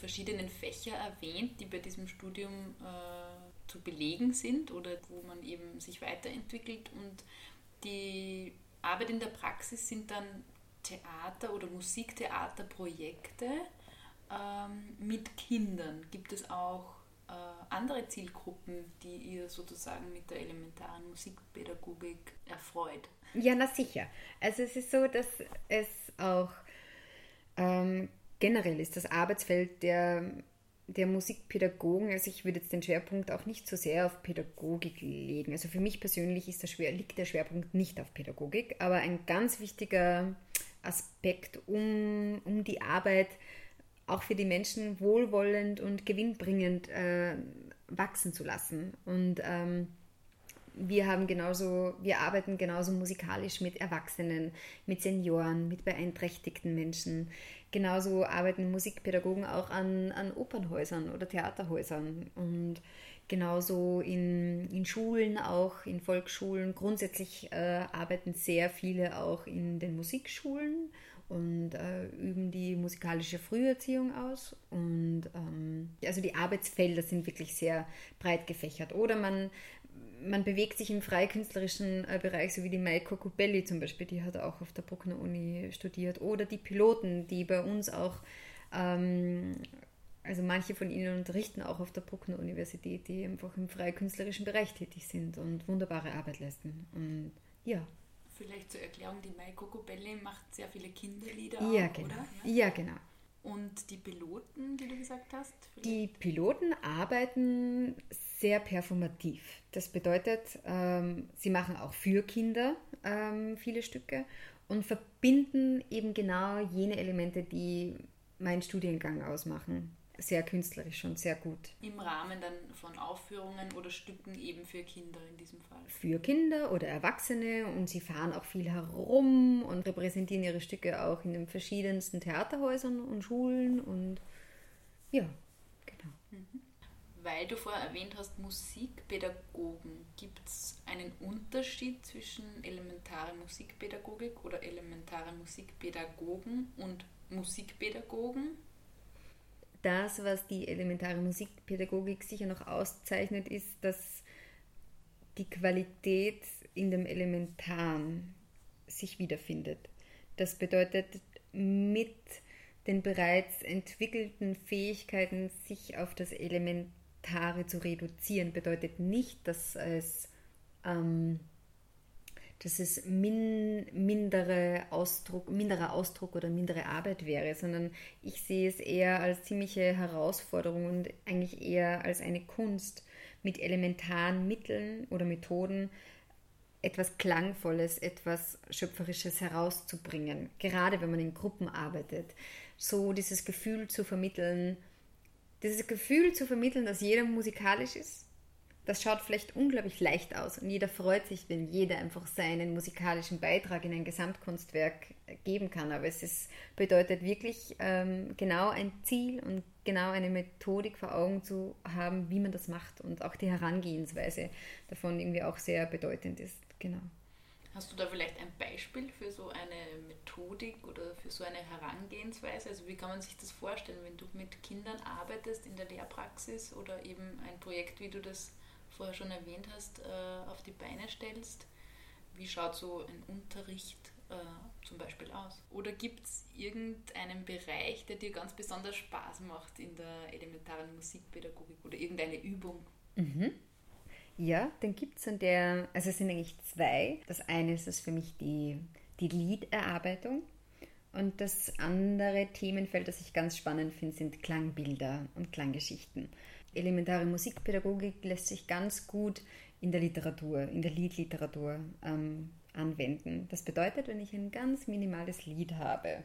Verschiedenen Fächer erwähnt, die bei diesem Studium äh, zu belegen sind oder wo man eben sich weiterentwickelt. Und die Arbeit in der Praxis sind dann Theater- oder Musiktheaterprojekte ähm, mit Kindern. Gibt es auch äh, andere Zielgruppen, die ihr sozusagen mit der elementaren Musikpädagogik erfreut. Ja, na sicher. Also es ist so, dass es auch ähm, generell ist das Arbeitsfeld der, der Musikpädagogen, also ich würde jetzt den Schwerpunkt auch nicht so sehr auf Pädagogik legen. Also für mich persönlich ist der Schwer, liegt der Schwerpunkt nicht auf Pädagogik, aber ein ganz wichtiger Aspekt, um, um die Arbeit auch für die Menschen wohlwollend und gewinnbringend äh, wachsen zu lassen. Und ähm, wir haben genauso, wir arbeiten genauso musikalisch mit Erwachsenen, mit Senioren, mit beeinträchtigten Menschen. Genauso arbeiten Musikpädagogen auch an, an Opernhäusern oder Theaterhäusern und genauso in, in Schulen auch, in Volksschulen. Grundsätzlich äh, arbeiten sehr viele auch in den Musikschulen und äh, üben die musikalische Früherziehung aus. Und ähm, also die Arbeitsfelder sind wirklich sehr breit gefächert. Oder man, man bewegt sich im freikünstlerischen äh, Bereich, so wie die Maiko Cubelli zum Beispiel, die hat auch auf der Bruckner Uni studiert. Oder die Piloten, die bei uns auch, ähm, also manche von ihnen unterrichten auch auf der Bruckner Universität, die einfach im freikünstlerischen Bereich tätig sind und wunderbare Arbeit leisten. Und ja. Vielleicht zur Erklärung, die Maiko Cobelli macht sehr viele Kinderlieder Ja, auch, genau. oder? Ja, genau. Und die Piloten, die du gesagt hast? Die Piloten arbeiten sehr performativ. Das bedeutet, ähm, sie machen auch für Kinder ähm, viele Stücke und verbinden eben genau jene Elemente, die meinen Studiengang ausmachen. Sehr künstlerisch und sehr gut. Im Rahmen dann von Aufführungen oder Stücken eben für Kinder in diesem Fall. Für Kinder oder Erwachsene und sie fahren auch viel herum und repräsentieren ihre Stücke auch in den verschiedensten Theaterhäusern und Schulen und ja, genau. Weil du vorher erwähnt hast, Musikpädagogen, gibt es einen Unterschied zwischen elementare Musikpädagogik oder elementare Musikpädagogen und Musikpädagogen? Das, was die elementare Musikpädagogik sicher noch auszeichnet, ist, dass die Qualität in dem Elementaren sich wiederfindet. Das bedeutet, mit den bereits entwickelten Fähigkeiten sich auf das Elementare zu reduzieren, bedeutet nicht, dass es ähm, dass es min, mindere Ausdruck, minderer Ausdruck oder mindere Arbeit wäre, sondern ich sehe es eher als ziemliche Herausforderung und eigentlich eher als eine Kunst, mit elementaren Mitteln oder Methoden etwas Klangvolles, etwas Schöpferisches herauszubringen, gerade wenn man in Gruppen arbeitet. So dieses Gefühl zu vermitteln, dieses Gefühl zu vermitteln, dass jeder musikalisch ist, das schaut vielleicht unglaublich leicht aus und jeder freut sich, wenn jeder einfach seinen musikalischen Beitrag in ein Gesamtkunstwerk geben kann. Aber es ist, bedeutet wirklich ähm, genau ein Ziel und genau eine Methodik vor Augen zu haben, wie man das macht und auch die Herangehensweise davon irgendwie auch sehr bedeutend ist. Genau. Hast du da vielleicht ein Beispiel für so eine Methodik oder für so eine Herangehensweise? Also wie kann man sich das vorstellen, wenn du mit Kindern arbeitest in der Lehrpraxis oder eben ein Projekt, wie du das vorher schon erwähnt hast, äh, auf die Beine stellst? Wie schaut so ein Unterricht äh, zum Beispiel aus? Oder gibt es irgendeinen Bereich, der dir ganz besonders Spaß macht in der elementaren Musikpädagogik oder irgendeine Übung? Ja, den gibt es und der, also es sind eigentlich zwei. Das eine ist das für mich die, die Liederarbeitung und das andere Themenfeld, das ich ganz spannend finde, sind Klangbilder und Klanggeschichten. Elementare Musikpädagogik lässt sich ganz gut in der Literatur, in der Liedliteratur ähm, anwenden. Das bedeutet, wenn ich ein ganz minimales Lied habe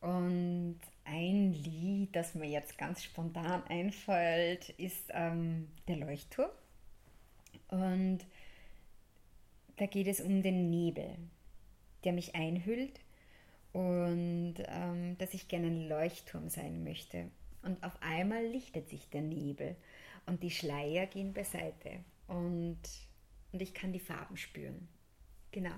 und ein Lied, das mir jetzt ganz spontan einfällt, ist ähm, der Leuchtturm. Und da geht es um den Nebel, der mich einhüllt und ähm, dass ich gerne ein Leuchtturm sein möchte. Und auf einmal lichtet sich der Nebel und die Schleier gehen beiseite und, und ich kann die Farben spüren. Genau.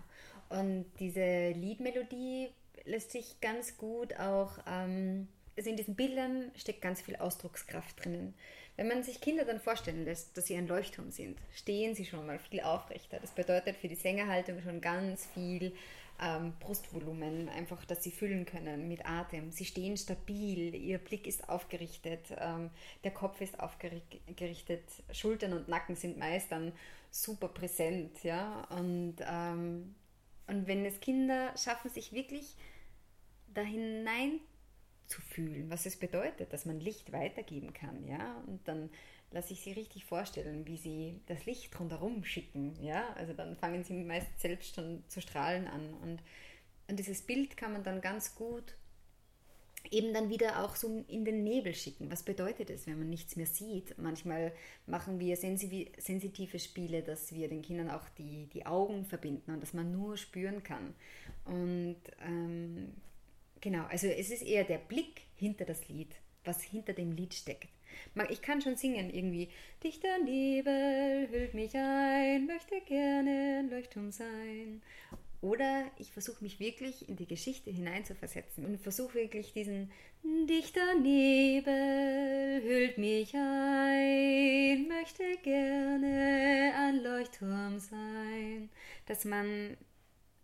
Und diese Liedmelodie lässt sich ganz gut auch, ähm, also in diesen Bildern steckt ganz viel Ausdruckskraft drinnen. Wenn man sich Kinder dann vorstellen lässt, dass sie ein Leuchtturm sind, stehen sie schon mal viel aufrechter. Das bedeutet für die Sängerhaltung schon ganz viel ähm, Brustvolumen, einfach, dass sie füllen können mit Atem. Sie stehen stabil, ihr Blick ist aufgerichtet, ähm, der Kopf ist aufgerichtet, Schultern und Nacken sind meist dann super präsent, ja. Und, ähm, und wenn es Kinder schaffen, sich wirklich da hinein zu fühlen, was es bedeutet, dass man Licht weitergeben kann, ja, und dann lasse ich sie richtig vorstellen, wie sie das Licht rundherum schicken, ja, also dann fangen sie meist selbst schon zu strahlen an und, und dieses Bild kann man dann ganz gut eben dann wieder auch so in den Nebel schicken. Was bedeutet es, wenn man nichts mehr sieht? Manchmal machen wir sensitive Spiele, dass wir den Kindern auch die, die Augen verbinden und dass man nur spüren kann. Und ähm, genau, also es ist eher der Blick hinter das Lied, was hinter dem Lied steckt. Ich kann schon singen irgendwie. Dichter Nebel hüllt mich ein, möchte gerne ein Leuchtturm sein. Oder ich versuche mich wirklich in die Geschichte hineinzuversetzen und versuche wirklich diesen dichter Nebel hüllt mich ein, möchte gerne ein Leuchtturm sein, dass man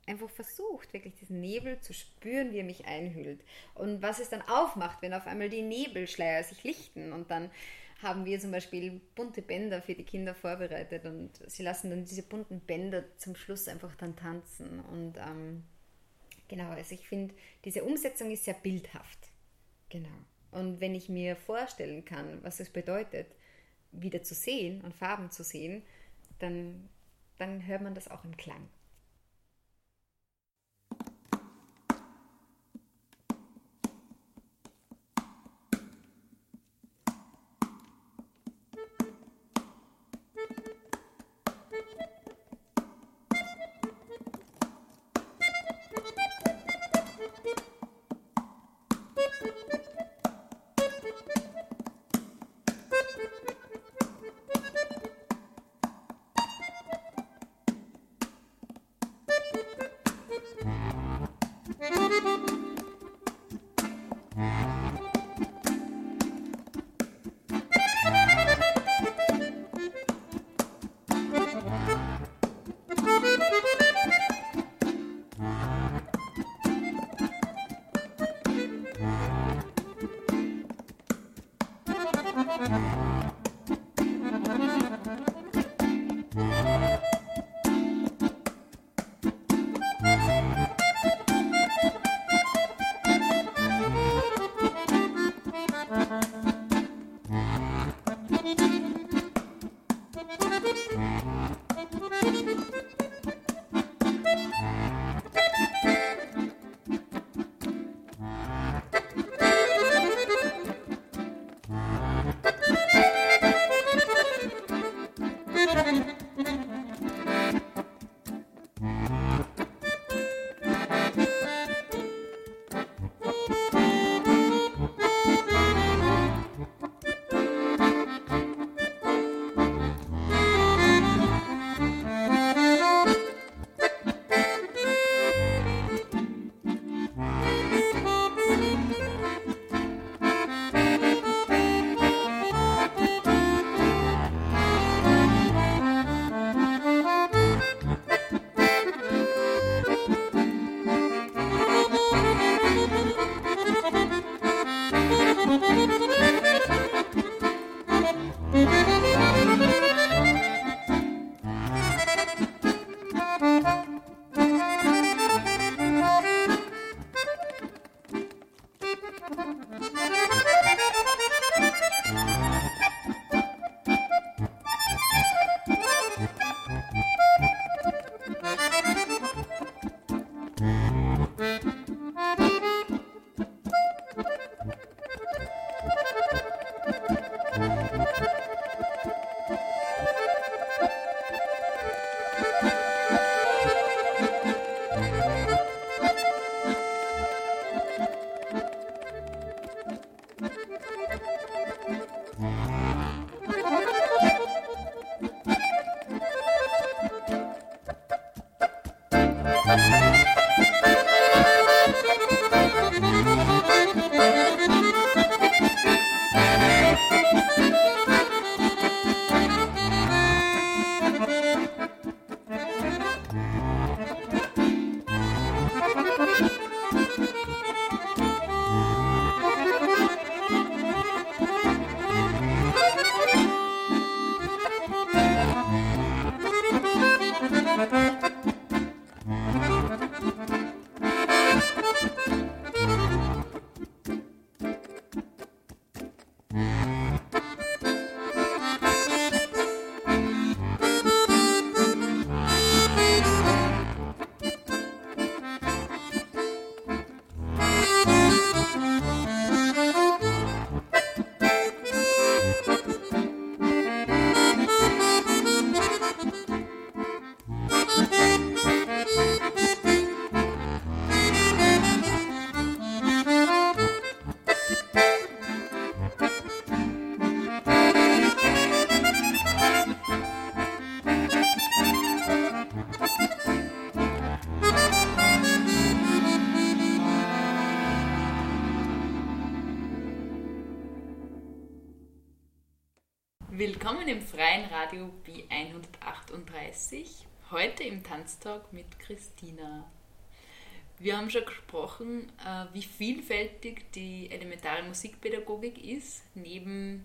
einfach versucht, wirklich diesen Nebel zu spüren, wie er mich einhüllt. Und was es dann aufmacht, wenn auf einmal die Nebelschleier sich lichten und dann haben wir zum Beispiel bunte Bänder für die Kinder vorbereitet und sie lassen dann diese bunten Bänder zum Schluss einfach dann tanzen. Und ähm, genau, also ich finde, diese Umsetzung ist sehr bildhaft. Genau. Und wenn ich mir vorstellen kann, was es bedeutet, wieder zu sehen und Farben zu sehen, dann, dann hört man das auch im Klang. Im Tanztalk mit Christina. Wir haben schon gesprochen, äh, wie vielfältig die elementare Musikpädagogik ist. Neben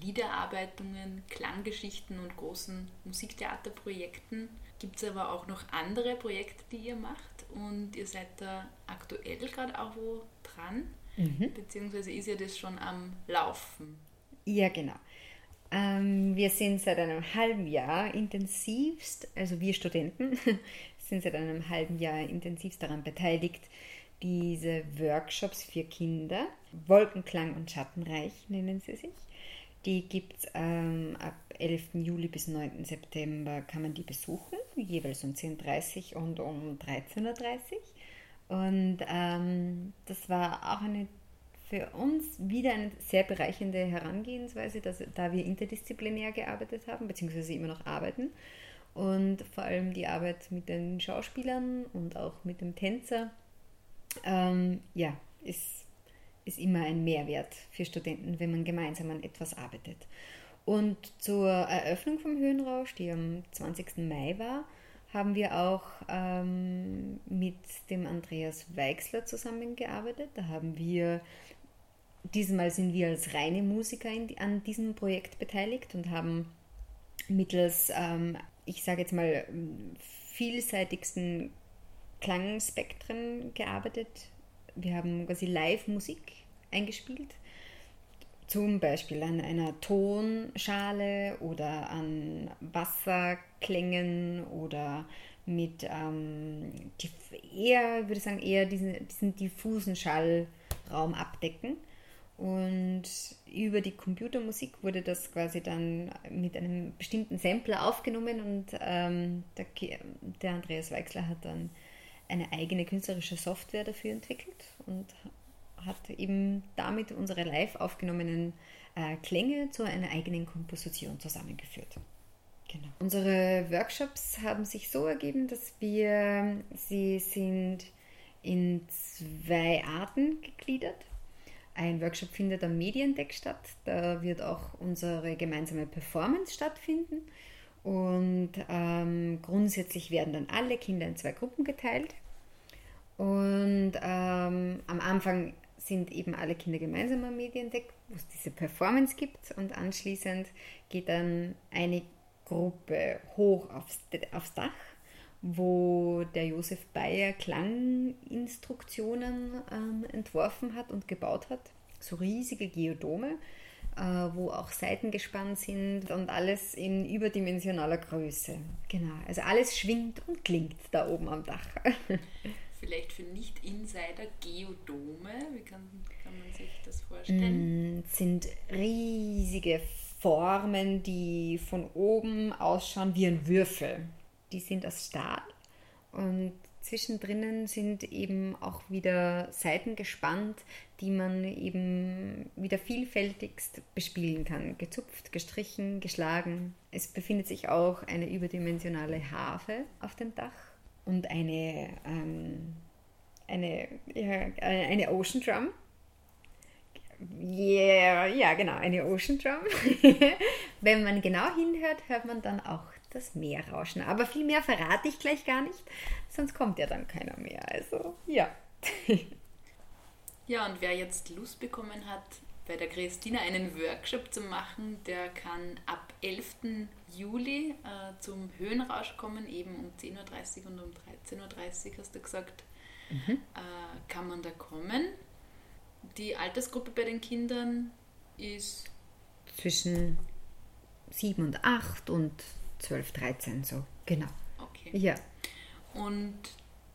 Liederarbeitungen, Klanggeschichten und großen Musiktheaterprojekten gibt es aber auch noch andere Projekte, die ihr macht. Und ihr seid da aktuell gerade auch wo dran, beziehungsweise ist ja das schon am Laufen. Ja, genau. Ähm, wir sind seit einem halben Jahr intensivst, also wir Studenten sind seit einem halben Jahr intensivst daran beteiligt, diese Workshops für Kinder, Wolkenklang und Schattenreich nennen sie sich. Die gibt es ähm, ab 11. Juli bis 9. September, kann man die besuchen, jeweils um 10.30 Uhr und um 13.30 Uhr. Und ähm, das war auch eine für uns wieder eine sehr bereichernde Herangehensweise, dass, da wir interdisziplinär gearbeitet haben, beziehungsweise immer noch arbeiten. Und vor allem die Arbeit mit den Schauspielern und auch mit dem Tänzer, ähm, ja, ist, ist immer ein Mehrwert für Studenten, wenn man gemeinsam an etwas arbeitet. Und zur Eröffnung vom Höhenrausch, die am 20. Mai war, haben wir auch ähm, mit dem Andreas Weixler zusammengearbeitet. Da haben wir, diesmal sind wir als reine Musiker in, an diesem Projekt beteiligt und haben mittels, ähm, ich sage jetzt mal, vielseitigsten Klangspektren gearbeitet. Wir haben quasi Live-Musik eingespielt zum Beispiel an einer Tonschale oder an Wasserklängen oder mit ähm, eher, würde ich sagen, eher diesen, diesen diffusen Schallraum abdecken. Und über die Computermusik wurde das quasi dann mit einem bestimmten Sampler aufgenommen und ähm, der, der Andreas Weixler hat dann eine eigene künstlerische Software dafür entwickelt und hat eben damit unsere live aufgenommenen äh, Klänge zu einer eigenen Komposition zusammengeführt. Genau. Unsere Workshops haben sich so ergeben, dass wir, sie sind in zwei Arten gegliedert. Ein Workshop findet am Mediendeck statt. Da wird auch unsere gemeinsame Performance stattfinden. Und ähm, grundsätzlich werden dann alle Kinder in zwei Gruppen geteilt. Und ähm, am Anfang sind eben alle Kinder gemeinsam am Mediendeck, wo es diese Performance gibt und anschließend geht dann eine Gruppe hoch aufs, aufs Dach, wo der Josef Bayer Klanginstruktionen ähm, entworfen hat und gebaut hat. So riesige Geodome, äh, wo auch Seiten gespannt sind und alles in überdimensionaler Größe. Genau, also alles schwingt und klingt da oben am Dach. vielleicht für Nicht-Insider Geodome? Wie kann, kann man sich das vorstellen? Mm, sind riesige Formen, die von oben ausschauen wie ein Würfel. Die sind aus Stahl und zwischendrin sind eben auch wieder Seiten gespannt, die man eben wieder vielfältigst bespielen kann. Gezupft, gestrichen, geschlagen. Es befindet sich auch eine überdimensionale Harfe auf dem Dach und eine, ähm, eine, ja, eine Ocean Drum. Yeah, ja, genau, eine Ocean Drum. Wenn man genau hinhört, hört man dann auch das Meer rauschen. Aber viel mehr verrate ich gleich gar nicht, sonst kommt ja dann keiner mehr. Also, ja. Ja, und wer jetzt Lust bekommen hat, bei der Christina einen Workshop zu machen. Der kann ab 11. Juli äh, zum Höhenrausch kommen, eben um 10.30 Uhr und um 13.30 Uhr, hast du gesagt, äh, kann man da kommen. Die Altersgruppe bei den Kindern ist Zwischen 7 und 8 und 12, 13 so. Genau. okay. Ja. Und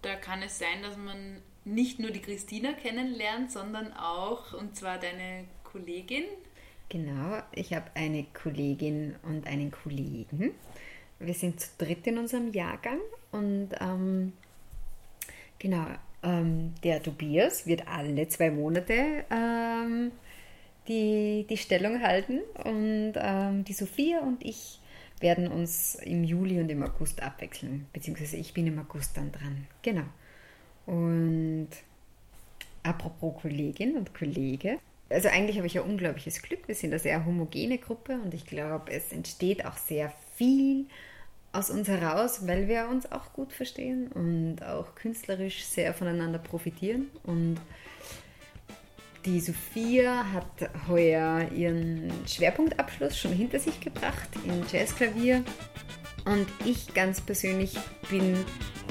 da kann es sein, dass man nicht nur die Christina kennenlernt, sondern auch, und zwar deine Kollegin. Genau, ich habe eine Kollegin und einen Kollegen. Wir sind zu dritt in unserem Jahrgang und ähm, genau, ähm, der Tobias wird alle zwei Monate ähm, die, die Stellung halten und ähm, die Sophia und ich werden uns im Juli und im August abwechseln, beziehungsweise ich bin im August dann dran. Genau. Und apropos Kollegin und Kollege, also eigentlich habe ich ja unglaubliches Glück. Wir sind eine sehr homogene Gruppe und ich glaube, es entsteht auch sehr viel aus uns heraus, weil wir uns auch gut verstehen und auch künstlerisch sehr voneinander profitieren. Und die Sophia hat heuer ihren Schwerpunktabschluss schon hinter sich gebracht in Jazzklavier. Und ich ganz persönlich bin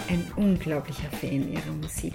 ein unglaublicher Fan ihrer Musik.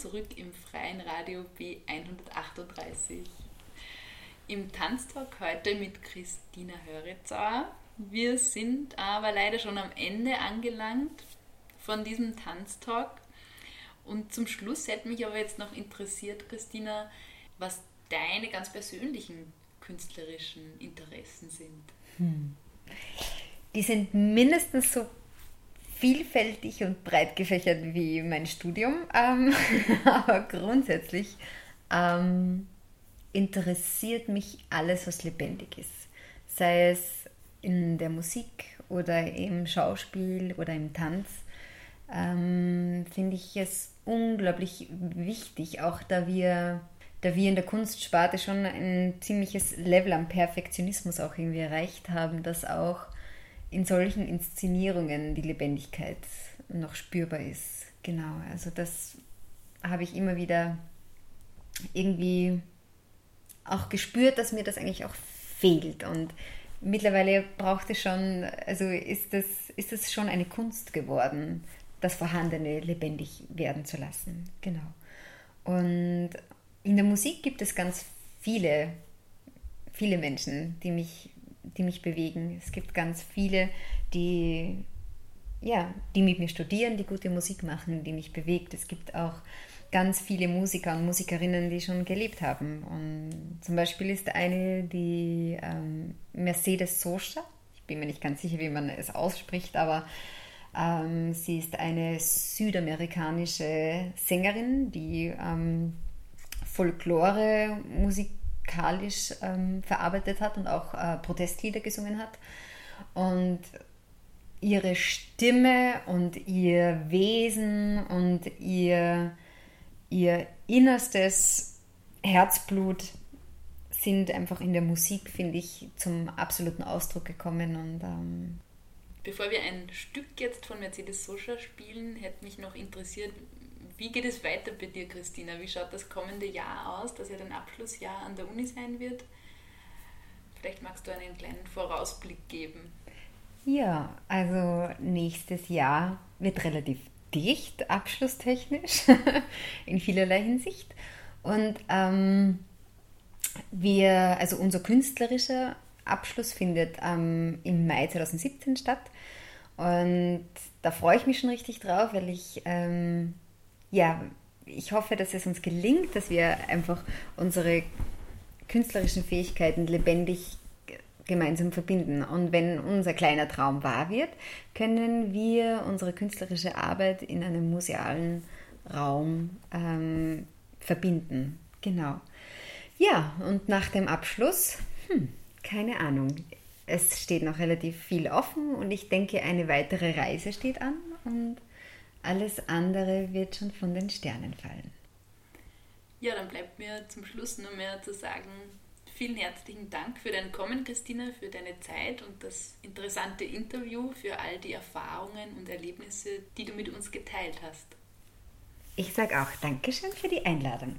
Zurück im freien Radio B138. Im Tanztalk heute mit Christina Höritzauer. Wir sind aber leider schon am Ende angelangt von diesem Tanztalk. Und zum Schluss hätte mich aber jetzt noch interessiert, Christina, was deine ganz persönlichen künstlerischen Interessen sind. Die sind mindestens so vielfältig und breit gefächert wie mein Studium, ähm, aber grundsätzlich ähm, interessiert mich alles, was lebendig ist. Sei es in der Musik oder im Schauspiel oder im Tanz, ähm, finde ich es unglaublich wichtig, auch da wir, da wir in der Kunstsparte schon ein ziemliches Level am Perfektionismus auch irgendwie erreicht haben, dass auch in solchen Inszenierungen die Lebendigkeit noch spürbar ist. Genau, also das habe ich immer wieder irgendwie auch gespürt, dass mir das eigentlich auch fehlt. Und mittlerweile braucht es schon, also ist das, ist das schon eine Kunst geworden, das Vorhandene lebendig werden zu lassen. Genau. Und in der Musik gibt es ganz viele, viele Menschen, die mich, die mich bewegen. Es gibt ganz viele, die, ja, die mit mir studieren, die gute Musik machen, die mich bewegt. Es gibt auch ganz viele Musiker und Musikerinnen, die schon gelebt haben. Und zum Beispiel ist eine die ähm, Mercedes Sosa. Ich bin mir nicht ganz sicher, wie man es ausspricht, aber ähm, sie ist eine südamerikanische Sängerin, die ähm, Folklore musikalisch ähm, verarbeitet hat und auch äh, Protestlieder gesungen hat. Und ihre Stimme und ihr Wesen und ihr, ihr innerstes Herzblut sind einfach in der Musik, finde ich, zum absoluten Ausdruck gekommen. Und ähm, Bevor wir ein Stück jetzt von Mercedes Sosa spielen, hätte mich noch interessiert, wie geht es weiter bei dir, Christina? Wie schaut das kommende Jahr aus, das ja dein Abschlussjahr an der Uni sein wird? Vielleicht magst du einen kleinen Vorausblick geben. Ja, also nächstes Jahr wird relativ dicht, abschlusstechnisch, in vielerlei Hinsicht. Und ähm, wir, also unser künstlerischer Abschluss findet ähm, im Mai 2017 statt. Und da freue ich mich schon richtig drauf, weil ich, ähm, ja, ich hoffe, dass es uns gelingt, dass wir einfach unsere künstlerischen Fähigkeiten lebendig gemeinsam verbinden. Und wenn unser kleiner Traum wahr wird, können wir unsere künstlerische Arbeit in einem musealen Raum ähm, verbinden. Genau. Ja, und nach dem Abschluss, hm, keine Ahnung. Es steht noch relativ viel offen und ich denke, eine weitere Reise steht an und alles andere wird schon von den Sternen fallen. Ja, dann bleibt mir zum Schluss nur mehr zu sagen, vielen herzlichen Dank für dein Kommen, Christina, für deine Zeit und das interessante Interview, für all die Erfahrungen und Erlebnisse, die du mit uns geteilt hast. Ich sage auch Dankeschön für die Einladung.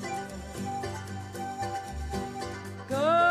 Good.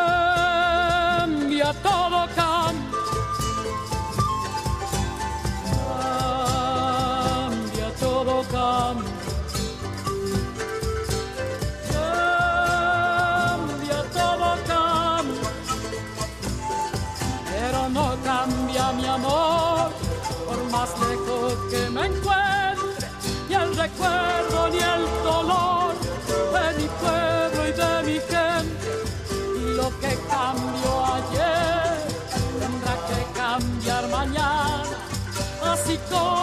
todo corazón.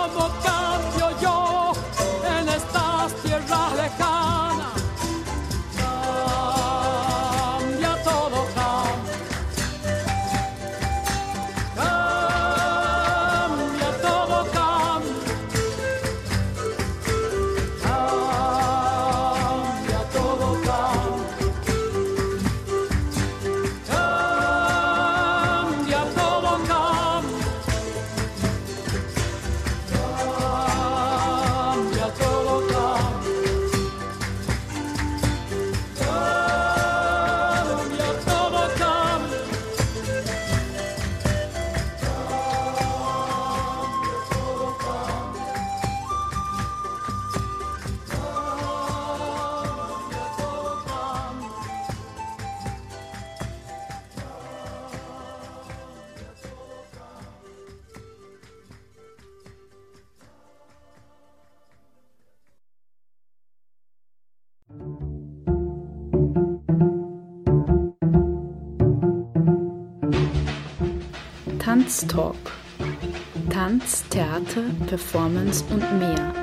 Performance und mehr.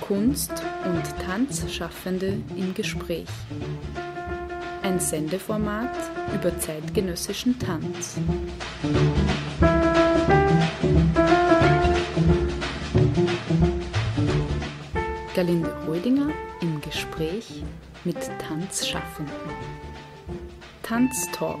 Kunst und Tanzschaffende im Gespräch. Ein Sendeformat über zeitgenössischen Tanz. Galinde Rödinger im Gespräch mit Tanzschaffenden. Tanztalk.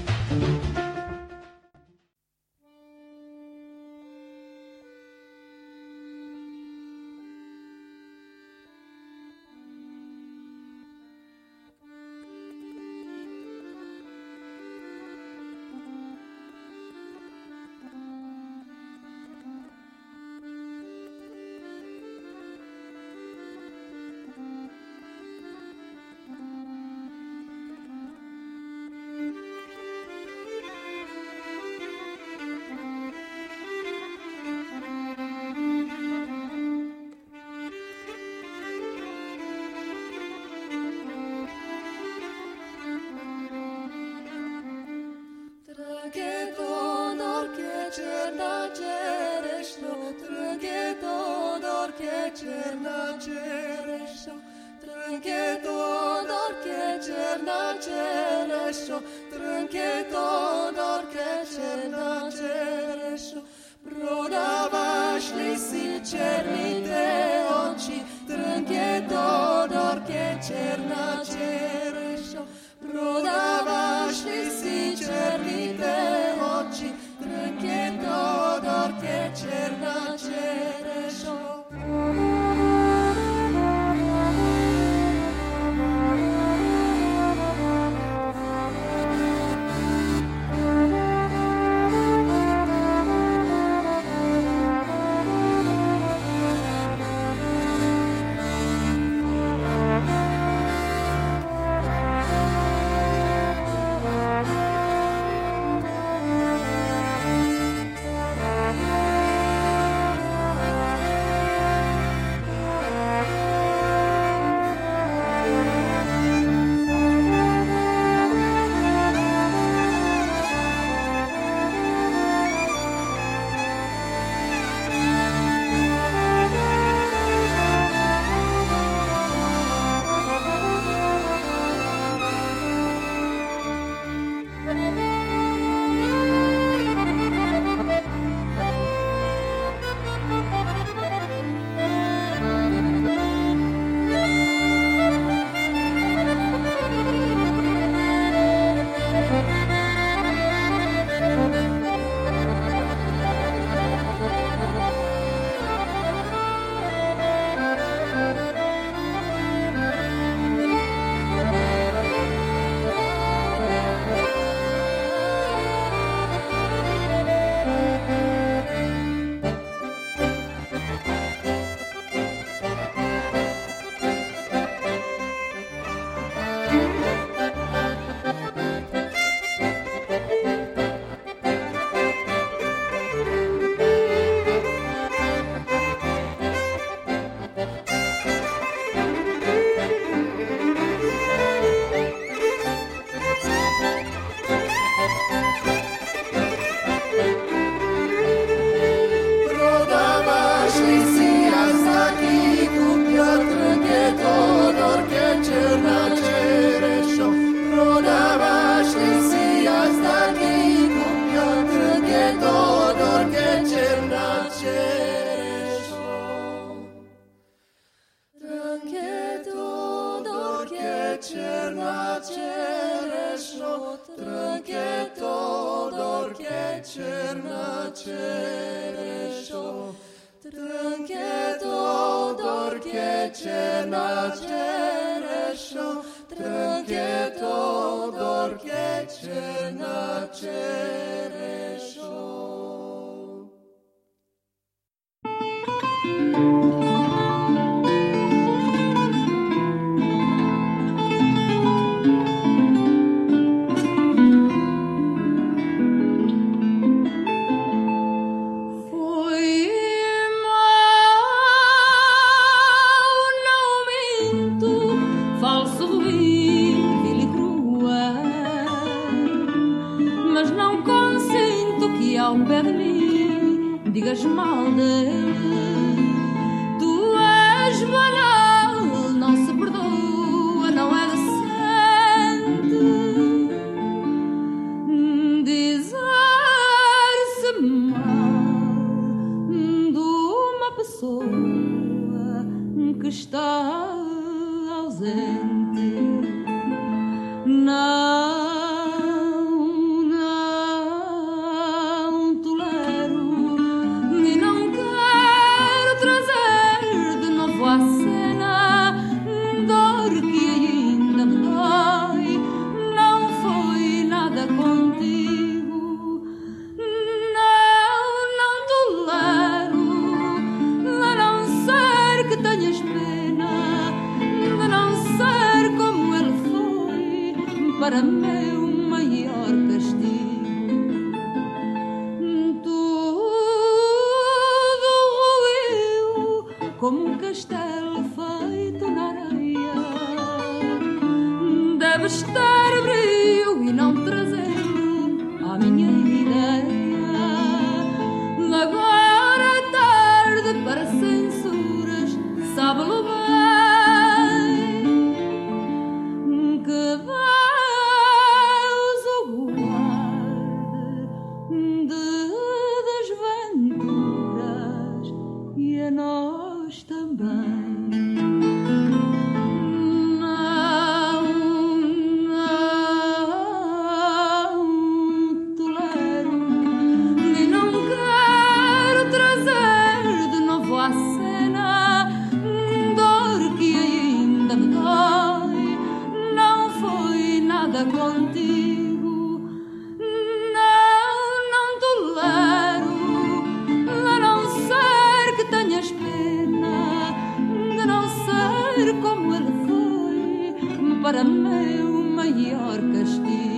černa čerešo, trnke to dorke černa čerešo, trnke to dorke černa čerešo. Prodavaš li si černite oči, trnke to dorke černa cerești o trânchetor, che cernă cerești o trânchetor, che cernă cerești o maior castigo.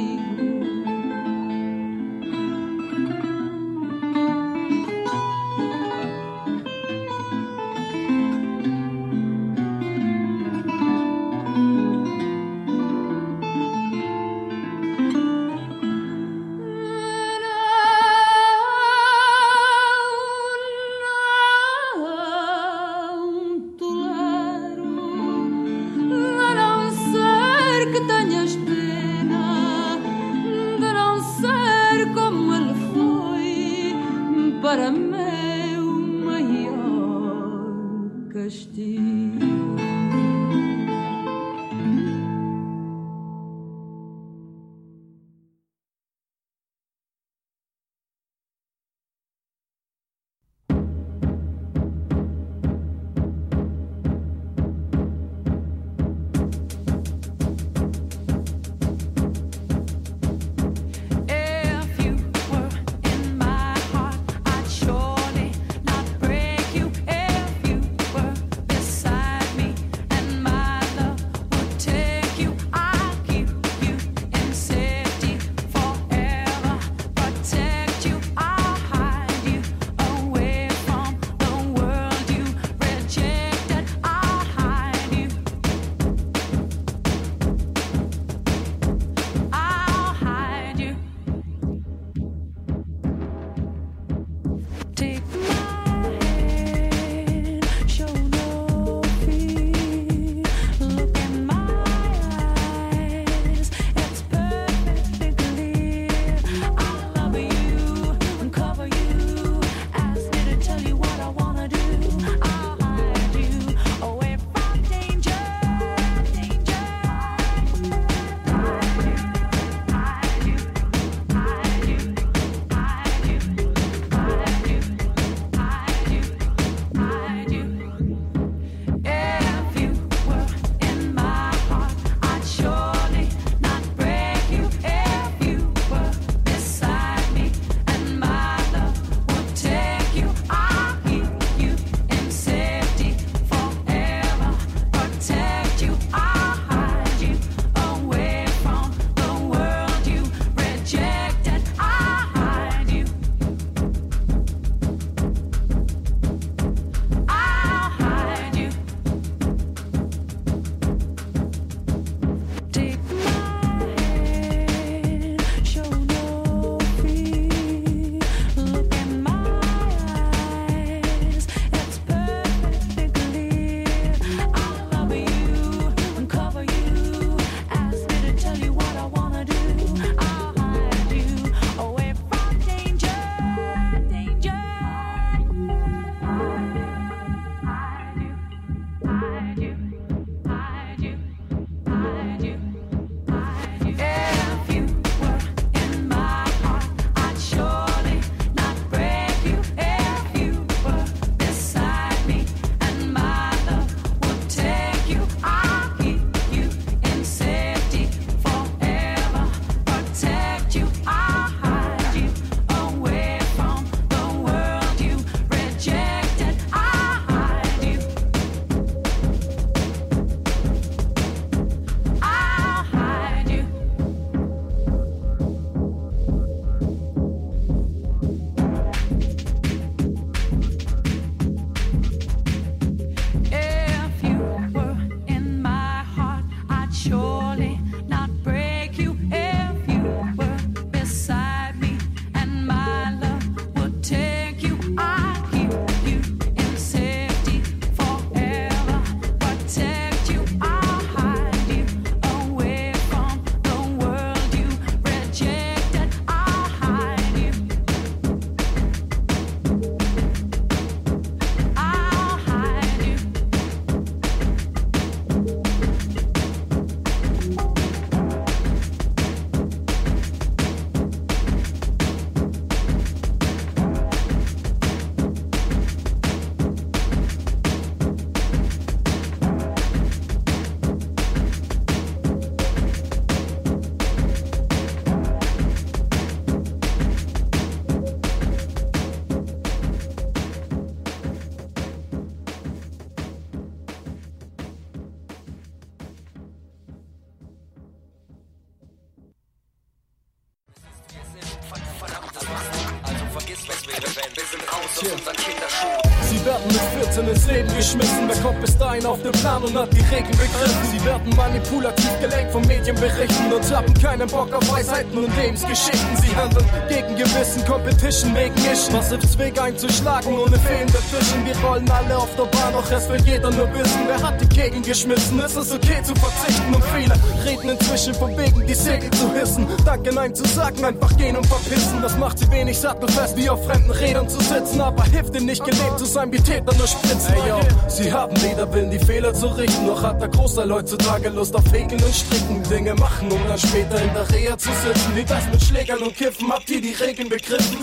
Wer kommt bis dahin auf den Plan und hat die Regeln begriffen? Werden manipulativ gelenkt von Medienberichten und haben keinen Bock auf Weisheiten und Lebensgeschichten. Sie handeln gegen Gewissen, Competition wegen Ischen. Was hilft's Weg einzuschlagen ohne fehlende Fischen? Wir rollen alle auf der Bahn, doch es will jeder nur wissen. Wer hat die Kegel geschmissen? Es ist okay zu verzichten und viele reden inzwischen von wegen, die Segel zu hissen. Danke, nein zu sagen, einfach gehen und verpissen. Das macht sie wenig sattelfest, wie auf fremden Rädern zu sitzen. Aber hilft ihnen nicht gelebt zu sein, wie Täter nur spritzen. Ey, yo, sie haben weder Willen, die Fehler zu richten, noch hat der Großteil heutzutage Lust auf Regeln und Stricken. Dinge machen, um dann später in der Reha zu sitzen. Wie das mit Schlägern und Kiffen, habt ihr die Regeln begriffen?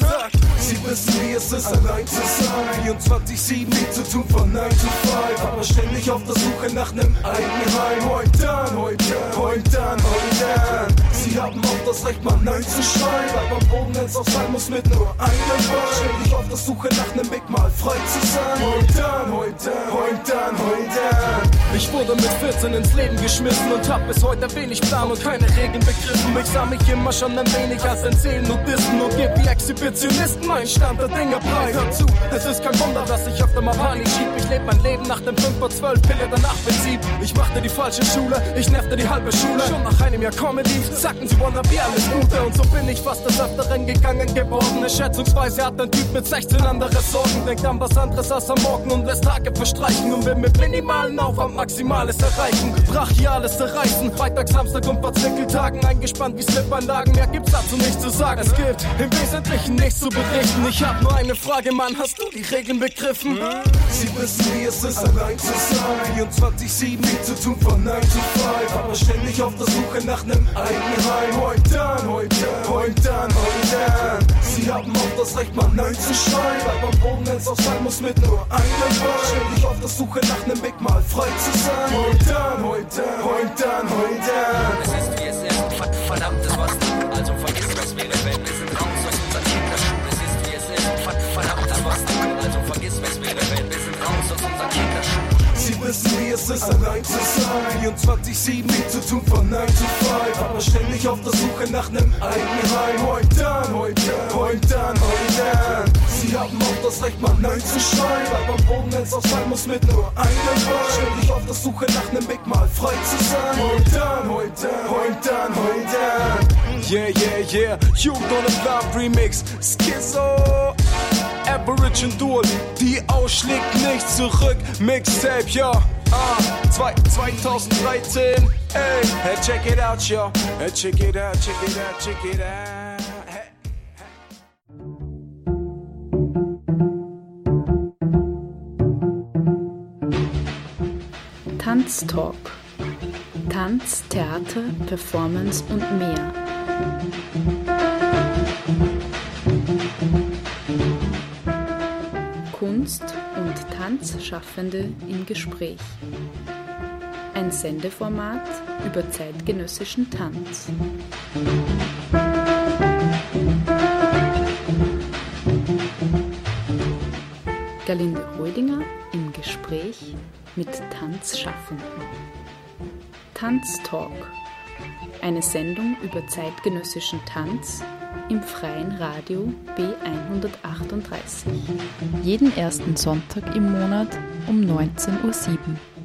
Sie wissen, wie es ist, allein zu sein. 24-7, nie zu tun von 9 to 5. Aber ständig auf der Suche nach nem eigenen Heim. Heute dann, heute heute dann, heute dann. Sie haben auch das Recht, mal Nein zu schreien. Aber am Boden, wenn's auch sein muss, mit nur einem Bein. Ständig auf der Suche nach nem Weg, mal frei zu sein. Heute dann, heute heute heute. Ich wurde mit 14 ins Leben geschmissen und hab bis heute wenig Plan und keine Regeln begriffen. Ich sah mich immer schon ein wenig als ein Seelennudisten und geb wie Exhibitionisten meinen Stand der Dinge breit. Hör zu, es ist kein Wunder, dass ich öfter mal Panik schieb. Ich leb mein Leben nach dem 5 vor 12 Pille danach Prinzip. Ich machte die falsche Schule, ich nervte die halbe Schule. Schon nach einem Jahr Comedy sagten sie, wanna be alles Gute. Und so bin ich fast des Öfteren gegangen geworden. Schätzungsweise hat ein Typ mit 16 andere Sorgen. Denkt an was anderes als am Morgen und lässt Tage verstreichen. Und will mit minimalen Aufwand Maximales erreichen. Brachiales zerreißen. Freitag, Samstag und Verzwickeltagen eingespannt wie Slipanlagen. Mehr gibt's dazu nicht zu sagen. Es gibt im Wesentlichen nichts zu berichten. Ich hab nur eine Frage, Mann. Hast du die Regeln begriffen? Sie wissen, wie es ist, allein zu sein. 24-7, nie zu tun von 9 to 5. Aber ständig auf der Suche nach nem eigenen Heim. Heute dann, heute heute dann, heute dann. Sie haben auch das Recht, mal Nein zu schreien. Bleib am Boden, wenn's auch sein muss, mit nur einem Bein. Ständig auf der Suche nach nem Weg, mal frei zu sein. Heute dann, heute heute dann, heute dann. Wissen, wie es ist, allein zu sein. 24-7, nie zu tun von 9 to 5. Aber ständig auf der Suche nach nem eigenen Heim. Heute dann, heute heute dann, heute dann. Sie haben auch das Recht, mal Nein zu schreien. Bleib am Boden, wenn's auch sein muss, mit nur einem Bein. Ständig auf der Suche nach nem Weg, mal frei zu sein. Heute dann, heute heute dann, heute dann. Yeah, yeah, yeah. Jugend ohne Plan Remix. Schizo. Average und Dual, die ausschlägt nicht zurück. Mixtape, ja. Ah, zwei, 2013. Ey, hey, check it out, yo. Hey, check it out, check it out, check it out. Tanztalk. Tanz, Theater, Performance und mehr. Und Tanzschaffende im Gespräch. Ein Sendeformat über zeitgenössischen Tanz. Galinde Rödinger im Gespräch mit Tanzschaffenden. Tanztalk. Eine Sendung über zeitgenössischen Tanz im freien Radio B138. Jeden ersten Sonntag im Monat um 19.07 Uhr.